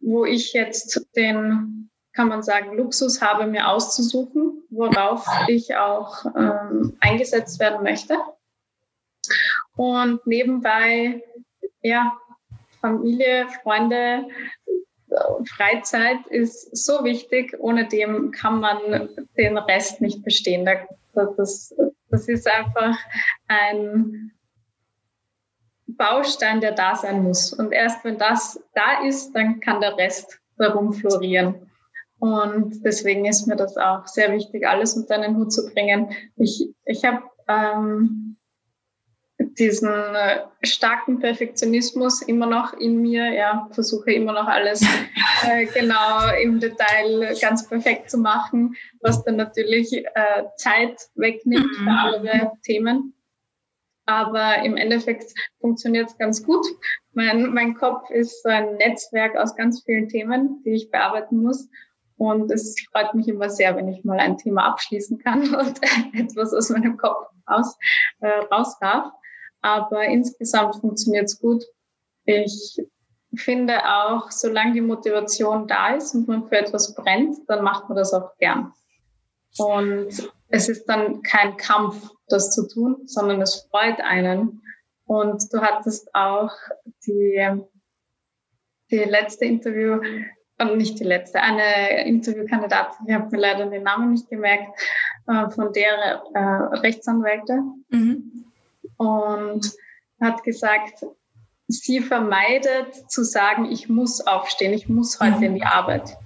wo ich jetzt den, kann man sagen, Luxus habe, mir auszusuchen, worauf ich auch ähm, eingesetzt werden möchte. Und nebenbei, ja, Familie, Freunde, Freizeit ist so wichtig, ohne dem kann man den Rest nicht bestehen. Das, Das ist einfach ein Baustein, der da sein muss. Und erst wenn das da ist, dann kann der Rest darum florieren. Und deswegen ist mir das auch sehr wichtig, alles unter einen Hut zu bringen. Ich, ich habe ähm, diesen äh, starken Perfektionismus immer noch in mir, ja, versuche immer noch alles [laughs] äh, genau im Detail ganz perfekt zu machen, was dann natürlich äh, Zeit wegnimmt für mhm. andere Themen. Aber im Endeffekt funktioniert es ganz gut. Mein, mein Kopf ist so ein Netzwerk aus ganz vielen Themen, die ich bearbeiten muss. Und es freut mich immer sehr, wenn ich mal ein Thema abschließen kann [laughs] und etwas aus meinem Kopf raus, äh, raus darf. Aber insgesamt funktioniert es gut. Ich finde auch, solange die Motivation da ist und man für etwas brennt, dann macht man das auch gern. Und es ist dann kein Kampf, das zu tun, sondern es freut einen. Und du hattest auch die, die letzte Interview, äh, nicht die letzte, eine Interviewkandidatin, ich habe mir leider den Namen nicht gemerkt, äh, von der äh, Rechtsanwälte. Mhm. Und hat gesagt, sie vermeidet zu sagen, ich muss aufstehen, ich muss heute mhm. in die Arbeit.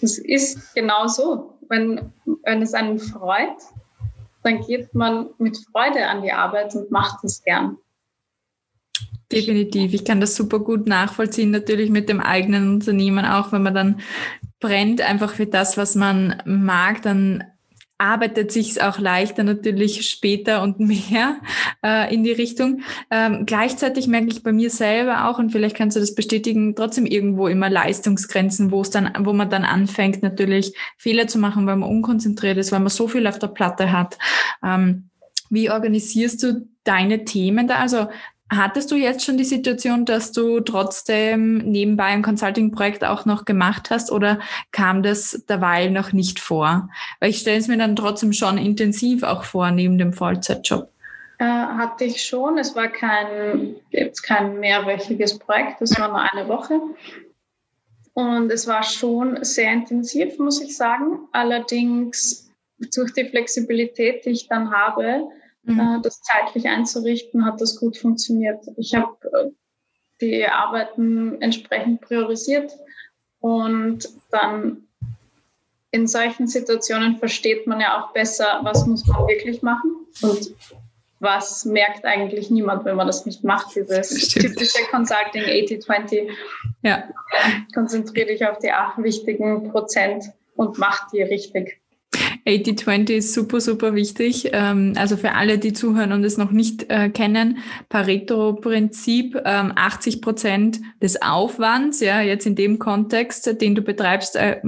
Das ist genau so. Wenn, wenn es einen freut, dann geht man mit Freude an die Arbeit und macht es gern. Definitiv. Ich kann das super gut nachvollziehen, natürlich mit dem eigenen Unternehmen auch, wenn man dann brennt einfach für das, was man mag, dann arbeitet sich auch leichter natürlich später und mehr äh, in die Richtung. Ähm, gleichzeitig merke ich bei mir selber auch, und vielleicht kannst du das bestätigen, trotzdem irgendwo immer Leistungsgrenzen, wo es dann, wo man dann anfängt, natürlich Fehler zu machen, weil man unkonzentriert ist, weil man so viel auf der Platte hat. Ähm, wie organisierst du deine Themen da? Also Hattest du jetzt schon die Situation, dass du trotzdem nebenbei ein Consulting-Projekt auch noch gemacht hast oder kam das derweil noch nicht vor? Weil ich stelle es mir dann trotzdem schon intensiv auch vor, neben dem Vollzeitjob. Äh, hatte ich schon. Es war kein, jetzt kein mehrwöchiges Projekt, es war nur eine Woche. Und es war schon sehr intensiv, muss ich sagen. Allerdings durch die Flexibilität, die ich dann habe, Mhm. Äh, das zeitlich einzurichten, hat das gut funktioniert. Ich habe äh, die Arbeiten entsprechend priorisiert und dann in solchen Situationen versteht man ja auch besser, was muss man wirklich machen und was merkt eigentlich niemand, wenn man das nicht macht, dieses typische Consulting 80-20. Ja. Konzentriere dich auf die acht wichtigen Prozent und mach die richtig. 80-20 ist super, super wichtig. Ähm, also für alle, die zuhören und es noch nicht äh, kennen, Pareto-Prinzip, 80 ähm, Prozent des Aufwands, ja, jetzt in dem Kontext, den du betreibst, äh,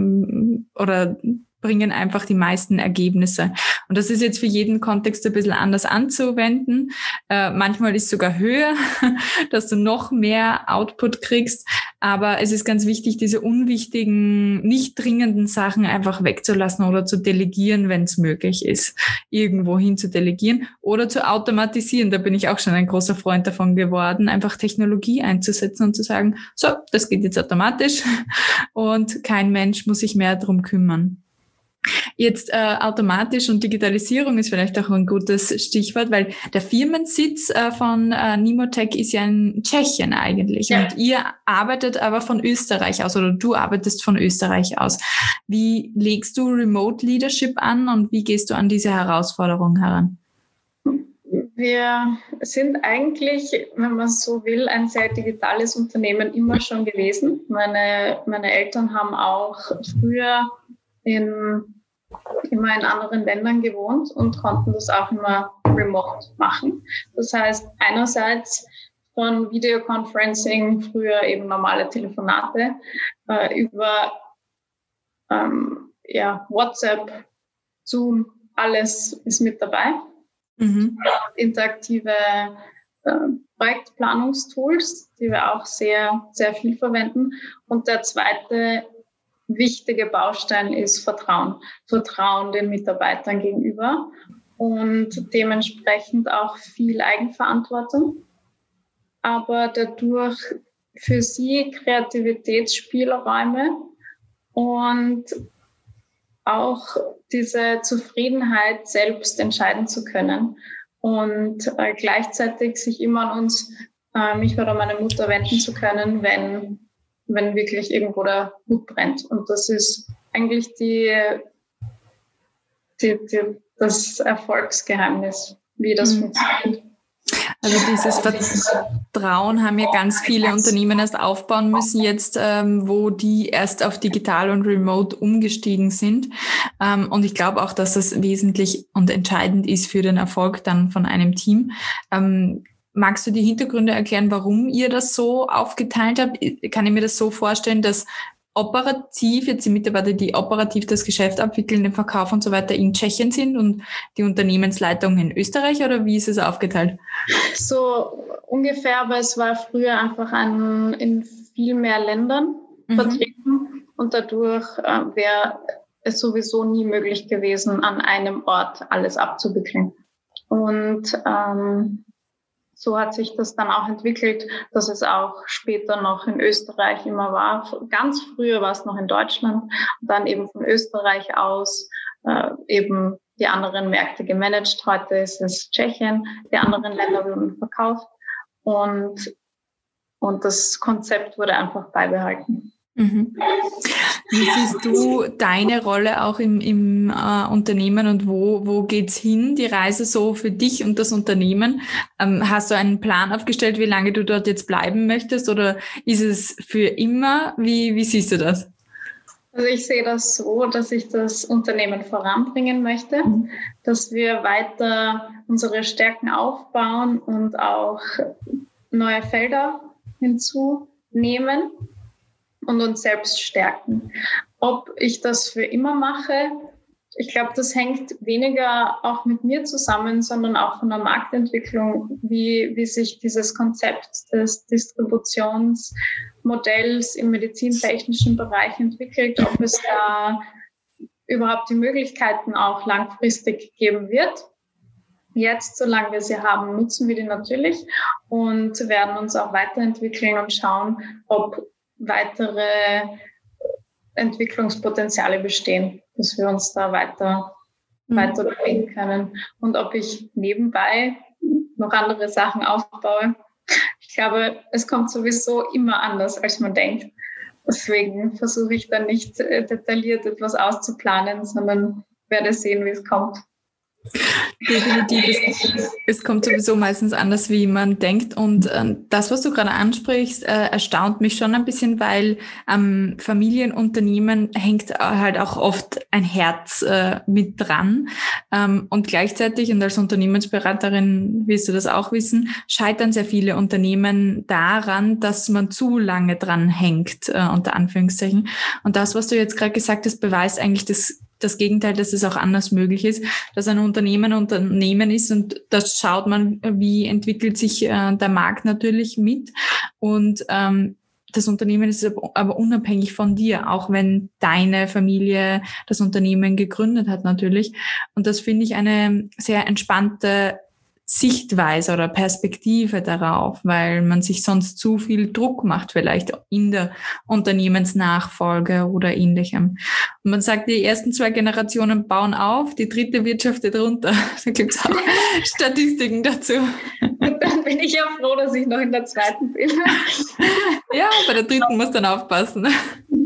oder bringen einfach die meisten Ergebnisse. Und das ist jetzt für jeden Kontext ein bisschen anders anzuwenden. Äh, manchmal ist sogar höher, [laughs] dass du noch mehr Output kriegst. Aber es ist ganz wichtig, diese unwichtigen, nicht dringenden Sachen einfach wegzulassen oder zu delegieren, wenn es möglich ist, irgendwo hin zu delegieren oder zu automatisieren. Da bin ich auch schon ein großer Freund davon geworden, einfach Technologie einzusetzen und zu sagen, so, das geht jetzt automatisch [laughs] und kein Mensch muss sich mehr darum kümmern. Jetzt äh, automatisch und Digitalisierung ist vielleicht auch ein gutes Stichwort, weil der Firmensitz äh, von äh, Nimotech ist ja in Tschechien eigentlich ja. und ihr arbeitet aber von Österreich aus oder du arbeitest von Österreich aus. Wie legst du Remote Leadership an und wie gehst du an diese Herausforderung heran? Wir sind eigentlich, wenn man so will, ein sehr digitales Unternehmen immer schon gewesen. Meine, meine Eltern haben auch früher in, immer in anderen Ländern gewohnt und konnten das auch immer remote machen. Das heißt, einerseits von Videoconferencing, früher eben normale Telefonate, äh, über ähm, ja, WhatsApp, Zoom, alles ist mit dabei. Mhm. Interaktive äh, Projektplanungstools, die wir auch sehr, sehr viel verwenden. Und der zweite wichtige Baustein ist Vertrauen. Vertrauen den Mitarbeitern gegenüber und dementsprechend auch viel Eigenverantwortung. Aber dadurch für sie Kreativitätsspielräume und auch diese Zufriedenheit, selbst entscheiden zu können und äh, gleichzeitig sich immer an uns, äh, mich oder meine Mutter wenden zu können, wenn, wenn wirklich irgendwo der Hut brennt. Und das ist eigentlich die, die, die das Erfolgsgeheimnis, wie das mhm. funktioniert. Also dieses Vertrauen haben ja ganz viele Unternehmen erst aufbauen müssen jetzt, ähm, wo die erst auf digital und remote umgestiegen sind. Ähm, und ich glaube auch, dass das wesentlich und entscheidend ist für den Erfolg dann von einem Team. Ähm, magst du die Hintergründe erklären, warum ihr das so aufgeteilt habt? Kann ich mir das so vorstellen, dass operativ, jetzt die Mitarbeiter, die operativ das Geschäft abwickeln, den Verkauf und so weiter in Tschechien sind und die Unternehmensleitung in Österreich oder wie ist es aufgeteilt? So ungefähr, aber es war früher einfach an, in viel mehr Ländern mhm. vertreten und dadurch äh, wäre es sowieso nie möglich gewesen, an einem Ort alles abzuwickeln. Und ähm, so hat sich das dann auch entwickelt, dass es auch später noch in Österreich immer war. Ganz früher war es noch in Deutschland und dann eben von Österreich aus äh, eben die anderen Märkte gemanagt. Heute ist es Tschechien, die anderen Länder wurden verkauft und, und das Konzept wurde einfach beibehalten. Mhm. Wie siehst du deine Rolle auch im, im äh, Unternehmen und wo, wo geht's hin, die Reise so für dich und das Unternehmen? Ähm, hast du einen Plan aufgestellt, wie lange du dort jetzt bleiben möchtest oder ist es für immer? Wie, wie siehst du das? Also ich sehe das so, dass ich das Unternehmen voranbringen möchte, mhm. dass wir weiter unsere Stärken aufbauen und auch neue Felder hinzunehmen und uns selbst stärken. Ob ich das für immer mache, ich glaube, das hängt weniger auch mit mir zusammen, sondern auch von der Marktentwicklung, wie, wie sich dieses Konzept des Distributionsmodells im medizintechnischen Bereich entwickelt, ob es da überhaupt die Möglichkeiten auch langfristig geben wird. Jetzt, solange wir sie haben, nutzen wir die natürlich und werden uns auch weiterentwickeln und schauen, ob weitere Entwicklungspotenziale bestehen, dass wir uns da weiter, mhm. weiter bewegen können. Und ob ich nebenbei noch andere Sachen aufbaue. Ich glaube, es kommt sowieso immer anders, als man denkt. Deswegen versuche ich dann nicht äh, detailliert etwas auszuplanen, sondern werde sehen, wie es kommt. Definitiv. Es, es, kommt sowieso meistens anders, wie man denkt. Und äh, das, was du gerade ansprichst, äh, erstaunt mich schon ein bisschen, weil am Familienunternehmen hängt äh, halt auch oft ein Herz äh, mit dran. Ähm, und gleichzeitig, und als Unternehmensberaterin wirst du das auch wissen, scheitern sehr viele Unternehmen daran, dass man zu lange dran hängt, äh, unter Anführungszeichen. Und das, was du jetzt gerade gesagt hast, beweist eigentlich das das Gegenteil, dass es auch anders möglich ist, dass ein Unternehmen Unternehmen ist und das schaut man, wie entwickelt sich äh, der Markt natürlich mit und ähm, das Unternehmen ist aber unabhängig von dir, auch wenn deine Familie das Unternehmen gegründet hat natürlich. Und das finde ich eine sehr entspannte Sichtweise oder Perspektive darauf, weil man sich sonst zu viel Druck macht, vielleicht in der Unternehmensnachfolge oder ähnlichem. Und man sagt, die ersten zwei Generationen bauen auf, die dritte wirtschaftet runter. [laughs] Da gibt es auch [laughs] Statistiken dazu. Und dann bin ich ja froh, dass ich noch in der zweiten bin. ja, bei der dritten muss dann aufpassen. [laughs]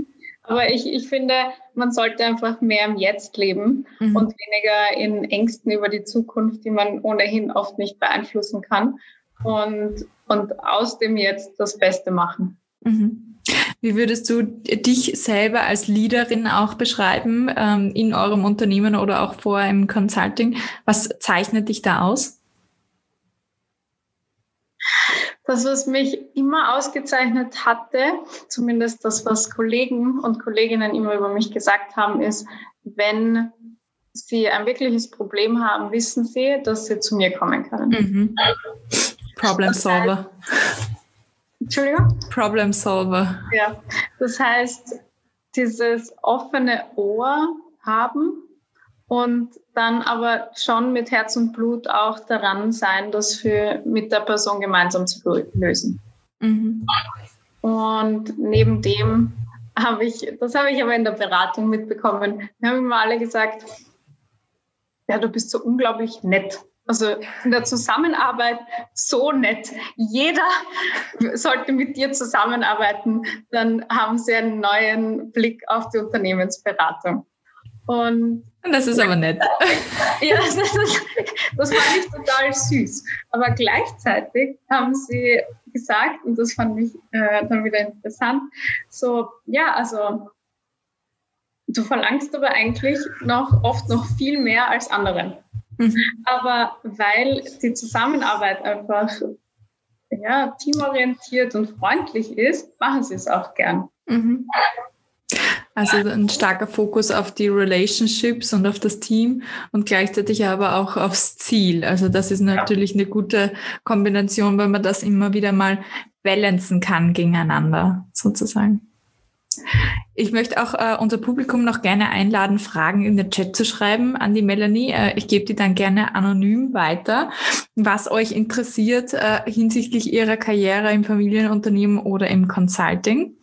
Aber ich, ich finde, man sollte einfach mehr im Jetzt leben mhm. und weniger in Ängsten über die Zukunft, die man ohnehin oft nicht beeinflussen kann. Und, und aus dem Jetzt das Beste machen. Mhm. Wie würdest du dich selber als Leaderin auch beschreiben ähm, in eurem Unternehmen oder auch vorher im Consulting? Was zeichnet dich da aus? Das, was mich immer ausgezeichnet hatte, zumindest das, was Kollegen und Kolleginnen immer über mich gesagt haben, ist, wenn sie ein wirkliches Problem haben, wissen sie, dass sie zu mir kommen können. Mhm. Problem Solver. Entschuldigung? Problem Solver. Ja, das heißt, dieses offene Ohr haben und dann aber schon mit Herz und Blut auch daran sein, das für, mit der Person gemeinsam zu lösen. Mhm. Und neben dem habe ich, das habe ich aber in der Beratung mitbekommen. Wir haben immer alle gesagt, ja, du bist so unglaublich nett. Also in der Zusammenarbeit so nett. Jeder [laughs] sollte mit dir zusammenarbeiten, dann haben sie einen neuen Blick auf die Unternehmensberatung. Und das ist aber nett. [laughs] ja, das, ist, das fand ich total süß. Aber gleichzeitig haben sie gesagt, und das fand ich äh, dann wieder interessant, so, ja, also du verlangst aber eigentlich noch oft noch viel mehr als andere. Mhm. Aber weil die Zusammenarbeit einfach ja, teamorientiert und freundlich ist, machen sie es auch gern. Mhm. Also ein starker Fokus auf die Relationships und auf das Team und gleichzeitig aber auch aufs Ziel. Also das ist natürlich eine gute Kombination, weil man das immer wieder mal balancen kann gegeneinander sozusagen. Ich möchte auch äh, unser Publikum noch gerne einladen, Fragen in den Chat zu schreiben an die Melanie. Äh, ich gebe die dann gerne anonym weiter, was euch interessiert äh, hinsichtlich ihrer Karriere im Familienunternehmen oder im Consulting.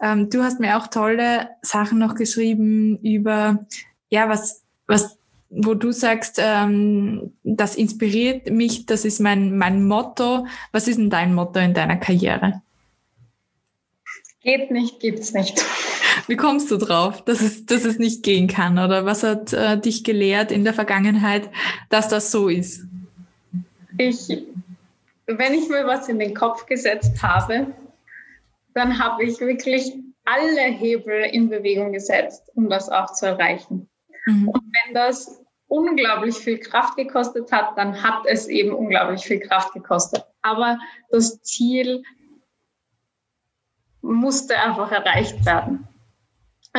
Ähm, du hast mir auch tolle Sachen noch geschrieben über, ja, was, was wo du sagst, ähm, das inspiriert mich, das ist mein, mein Motto. Was ist denn dein Motto in deiner Karriere? Geht nicht, gibt's nicht. Wie kommst du drauf, dass es, dass es nicht gehen kann? Oder was hat äh, dich gelehrt in der Vergangenheit, dass das so ist? Ich, wenn ich mir was in den Kopf gesetzt habe, dann habe ich wirklich alle Hebel in Bewegung gesetzt, um das auch zu erreichen. Mhm. Und wenn das unglaublich viel Kraft gekostet hat, dann hat es eben unglaublich viel Kraft gekostet. Aber das Ziel musste einfach erreicht werden.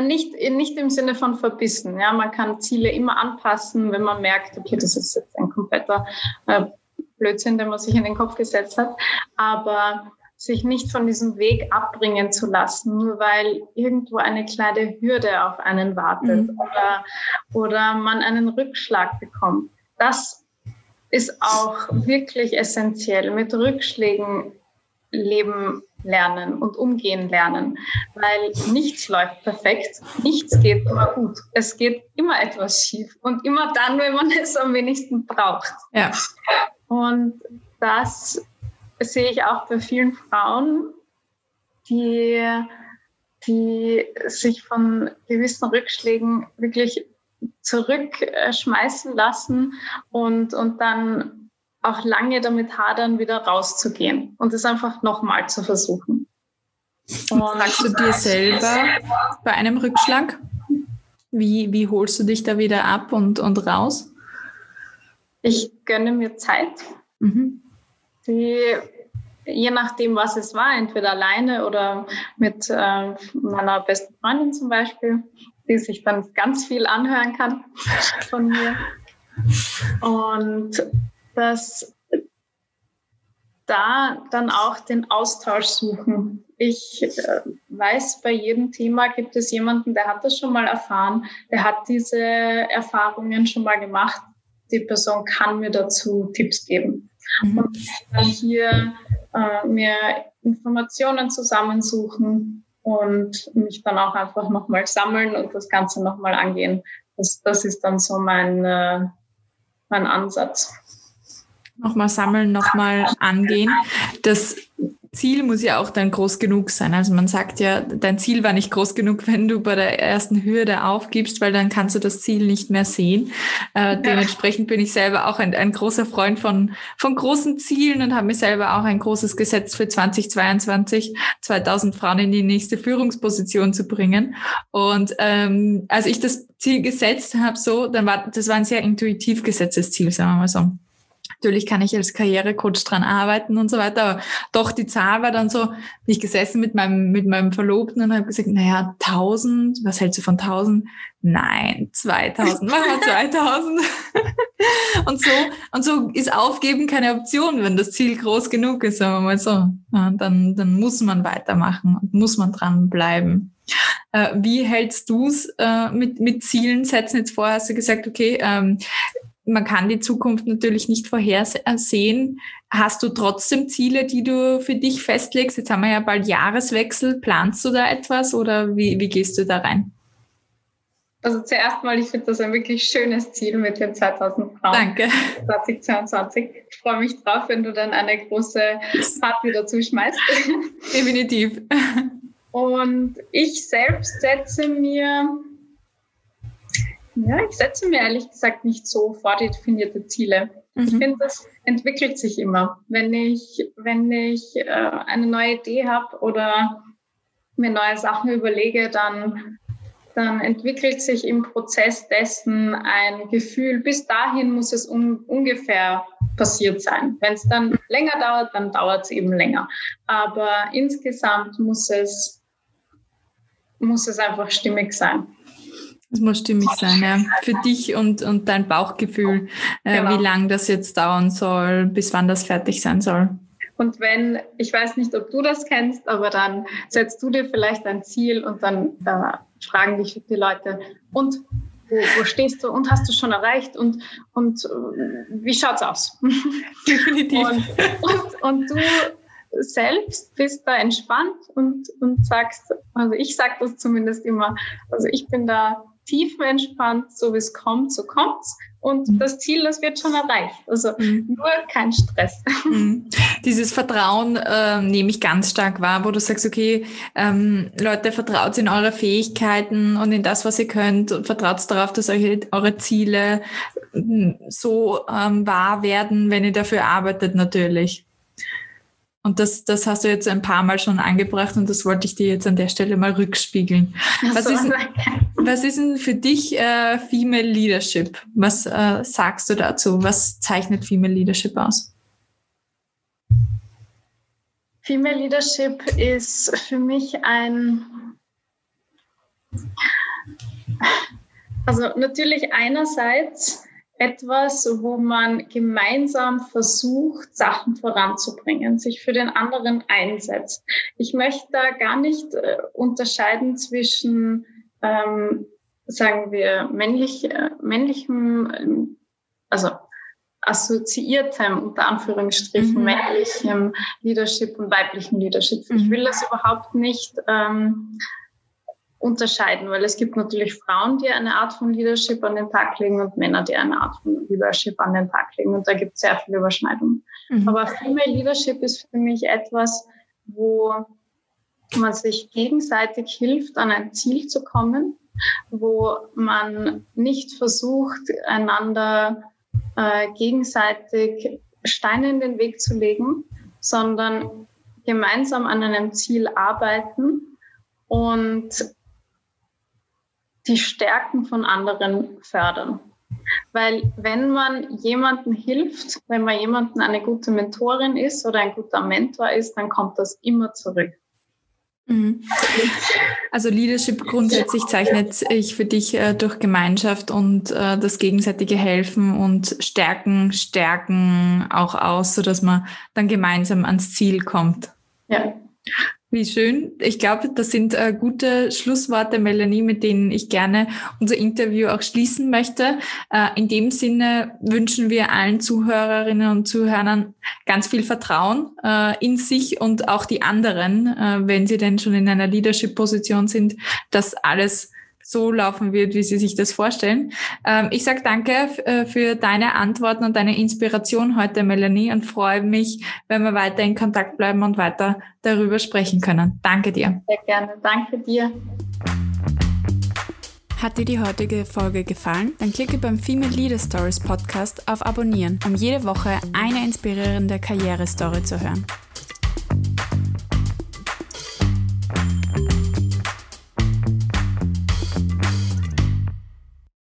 Nicht, nicht im Sinne von verbissen. Ja, man kann Ziele immer anpassen, wenn man merkt, okay, das ist jetzt ein kompletter äh, Blödsinn, den man sich in den Kopf gesetzt hat. Aber sich nicht von diesem Weg abbringen zu lassen, nur weil irgendwo eine kleine Hürde auf einen wartet mhm. oder, oder man einen Rückschlag bekommt. Das ist auch wirklich essentiell. Mit Rückschlägen leben lernen und umgehen lernen, weil nichts läuft perfekt, nichts geht immer gut. Es geht immer etwas schief und immer dann, wenn man [laughs] es am wenigsten braucht. Ja. Und das sehe ich auch bei vielen Frauen, die, die sich von gewissen Rückschlägen wirklich zurückschmeißen lassen und, und dann auch lange damit hadern, wieder rauszugehen und es einfach nochmal zu versuchen. Und sagst du dir selber bei einem Rückschlag? Wie, wie holst du dich da wieder ab und, und raus? Ich gönne mir Zeit. Mhm. Die, je nachdem, was es war, entweder alleine oder mit äh, meiner besten Freundin zum Beispiel, die sich dann ganz viel anhören kann von mir. Und dass da dann auch den Austausch suchen. Ich äh, weiß, bei jedem Thema gibt es jemanden, der hat das schon mal erfahren, der hat diese Erfahrungen schon mal gemacht. Die Person kann mir dazu Tipps geben. Mhm. Und dann hier äh, mir Informationen zusammensuchen und mich dann auch einfach nochmal sammeln und das Ganze nochmal angehen. Das, das ist dann so mein, äh, mein Ansatz nochmal sammeln, nochmal angehen. Das Ziel muss ja auch dann groß genug sein. Also man sagt ja, dein Ziel war nicht groß genug, wenn du bei der ersten Hürde aufgibst, weil dann kannst du das Ziel nicht mehr sehen. Äh, dementsprechend bin ich selber auch ein, ein großer Freund von, von großen Zielen und habe mir selber auch ein großes Gesetz für 2022, 2000 Frauen in die nächste Führungsposition zu bringen. Und ähm, als ich das Ziel gesetzt habe, so, dann war das war ein sehr intuitiv gesetztes Ziel, sagen wir mal so. Natürlich kann ich als Karrierecoach dran arbeiten und so weiter, aber doch die Zahl war dann so, bin ich gesessen mit meinem, mit meinem Verlobten und habe gesagt, naja, 1000, was hältst du von 1000? Nein, 2000, machen wir 2000. und so, und so ist Aufgeben keine Option, wenn das Ziel groß genug ist, sagen wir mal so. Ja, dann, dann muss man weitermachen und muss man dranbleiben. Äh, wie hältst du es äh, mit, mit Zielen setzen? Jetzt vorher hast du gesagt, okay, ähm, man kann die Zukunft natürlich nicht vorhersehen. Hast du trotzdem Ziele, die du für dich festlegst? Jetzt haben wir ja bald Jahreswechsel. Planst du da etwas oder wie, wie gehst du da rein? Also zuerst mal, ich finde das ein wirklich schönes Ziel mit den 2000 Frauen. Danke. 2022. Ich freue mich drauf, wenn du dann eine große Party dazu schmeißt. Definitiv. Und ich selbst setze mir, ja, ich setze mir ehrlich gesagt nicht so vordefinierte Ziele. Mhm. Ich finde, das entwickelt sich immer. Wenn ich, wenn ich äh, eine neue Idee habe oder mir neue Sachen überlege, dann dann entwickelt sich im Prozess dessen ein Gefühl, bis dahin muss es un ungefähr passiert sein. Wenn es dann länger dauert, dann dauert es eben länger. Aber insgesamt muss es, muss es einfach stimmig sein. Es muss stimmig sein, ja. Für dich und, und dein Bauchgefühl, äh, genau. wie lange das jetzt dauern soll, bis wann das fertig sein soll. Und wenn, ich weiß nicht, ob du das kennst, aber dann setzt du dir vielleicht ein Ziel und dann äh, fragen dich die Leute, und wo, wo, stehst du und hast du schon erreicht und, und äh, wie schaut's aus? [laughs] Definitiv. Und, und, und du selbst bist da entspannt und, und sagst, also ich sage das zumindest immer, also ich bin da tiefenentspannt, so wie es kommt, so kommt's. Und mhm. das Ziel, das wird schon erreicht. Also mhm. nur kein Stress. Mhm. Dieses Vertrauen äh, nehme ich ganz stark wahr, wo du sagst, okay, ähm, Leute, vertraut in eure Fähigkeiten und in das, was ihr könnt und vertraut darauf, dass eure, eure Ziele hm, so ähm, wahr werden, wenn ihr dafür arbeitet natürlich. Und das, das hast du jetzt ein paar Mal schon angebracht und das wollte ich dir jetzt an der Stelle mal rückspiegeln. Was, ist, was ist denn für dich äh, Female Leadership? Was äh, sagst du dazu? Was zeichnet Female Leadership aus? Female Leadership ist für mich ein, also natürlich einerseits etwas, wo man gemeinsam versucht, Sachen voranzubringen, sich für den anderen einsetzt. Ich möchte da gar nicht äh, unterscheiden zwischen, ähm, sagen wir, männlich, äh, männlichem, äh, also assoziiertem, unter Anführungsstrichen, mhm. männlichem Leadership und weiblichem Leadership. Mhm. Ich will das überhaupt nicht ähm, unterscheiden, weil es gibt natürlich Frauen, die eine Art von Leadership an den Tag legen und Männer, die eine Art von Leadership an den Tag legen. Und da gibt es sehr viele Überschneidungen. Mhm. Aber Female Leadership ist für mich etwas, wo man sich gegenseitig hilft, an ein Ziel zu kommen, wo man nicht versucht, einander äh, gegenseitig Steine in den Weg zu legen, sondern gemeinsam an einem Ziel arbeiten und die Stärken von anderen fördern. Weil wenn man jemandem hilft, wenn man jemandem eine gute Mentorin ist oder ein guter Mentor ist, dann kommt das immer zurück. Mhm. Also Leadership grundsätzlich zeichnet sich für dich äh, durch Gemeinschaft und äh, das gegenseitige Helfen und Stärken, Stärken auch aus, sodass man dann gemeinsam ans Ziel kommt. Ja. Wie schön. Ich glaube, das sind äh, gute Schlussworte, Melanie, mit denen ich gerne unser Interview auch schließen möchte. Äh, in dem Sinne wünschen wir allen Zuhörerinnen und Zuhörern ganz viel Vertrauen äh, in sich und auch die anderen, äh, wenn sie denn schon in einer Leadership-Position sind, dass alles so laufen wird, wie Sie sich das vorstellen. Ähm, ich sage danke äh, für deine Antworten und deine Inspiration heute, Melanie, und freue mich, wenn wir weiter in Kontakt bleiben und weiter darüber sprechen können. Danke dir. Sehr gerne. Danke dir. Hat dir die heutige Folge gefallen? Dann klicke beim Female Leader Stories Podcast auf Abonnieren, um jede Woche eine inspirierende Karrierestory zu hören.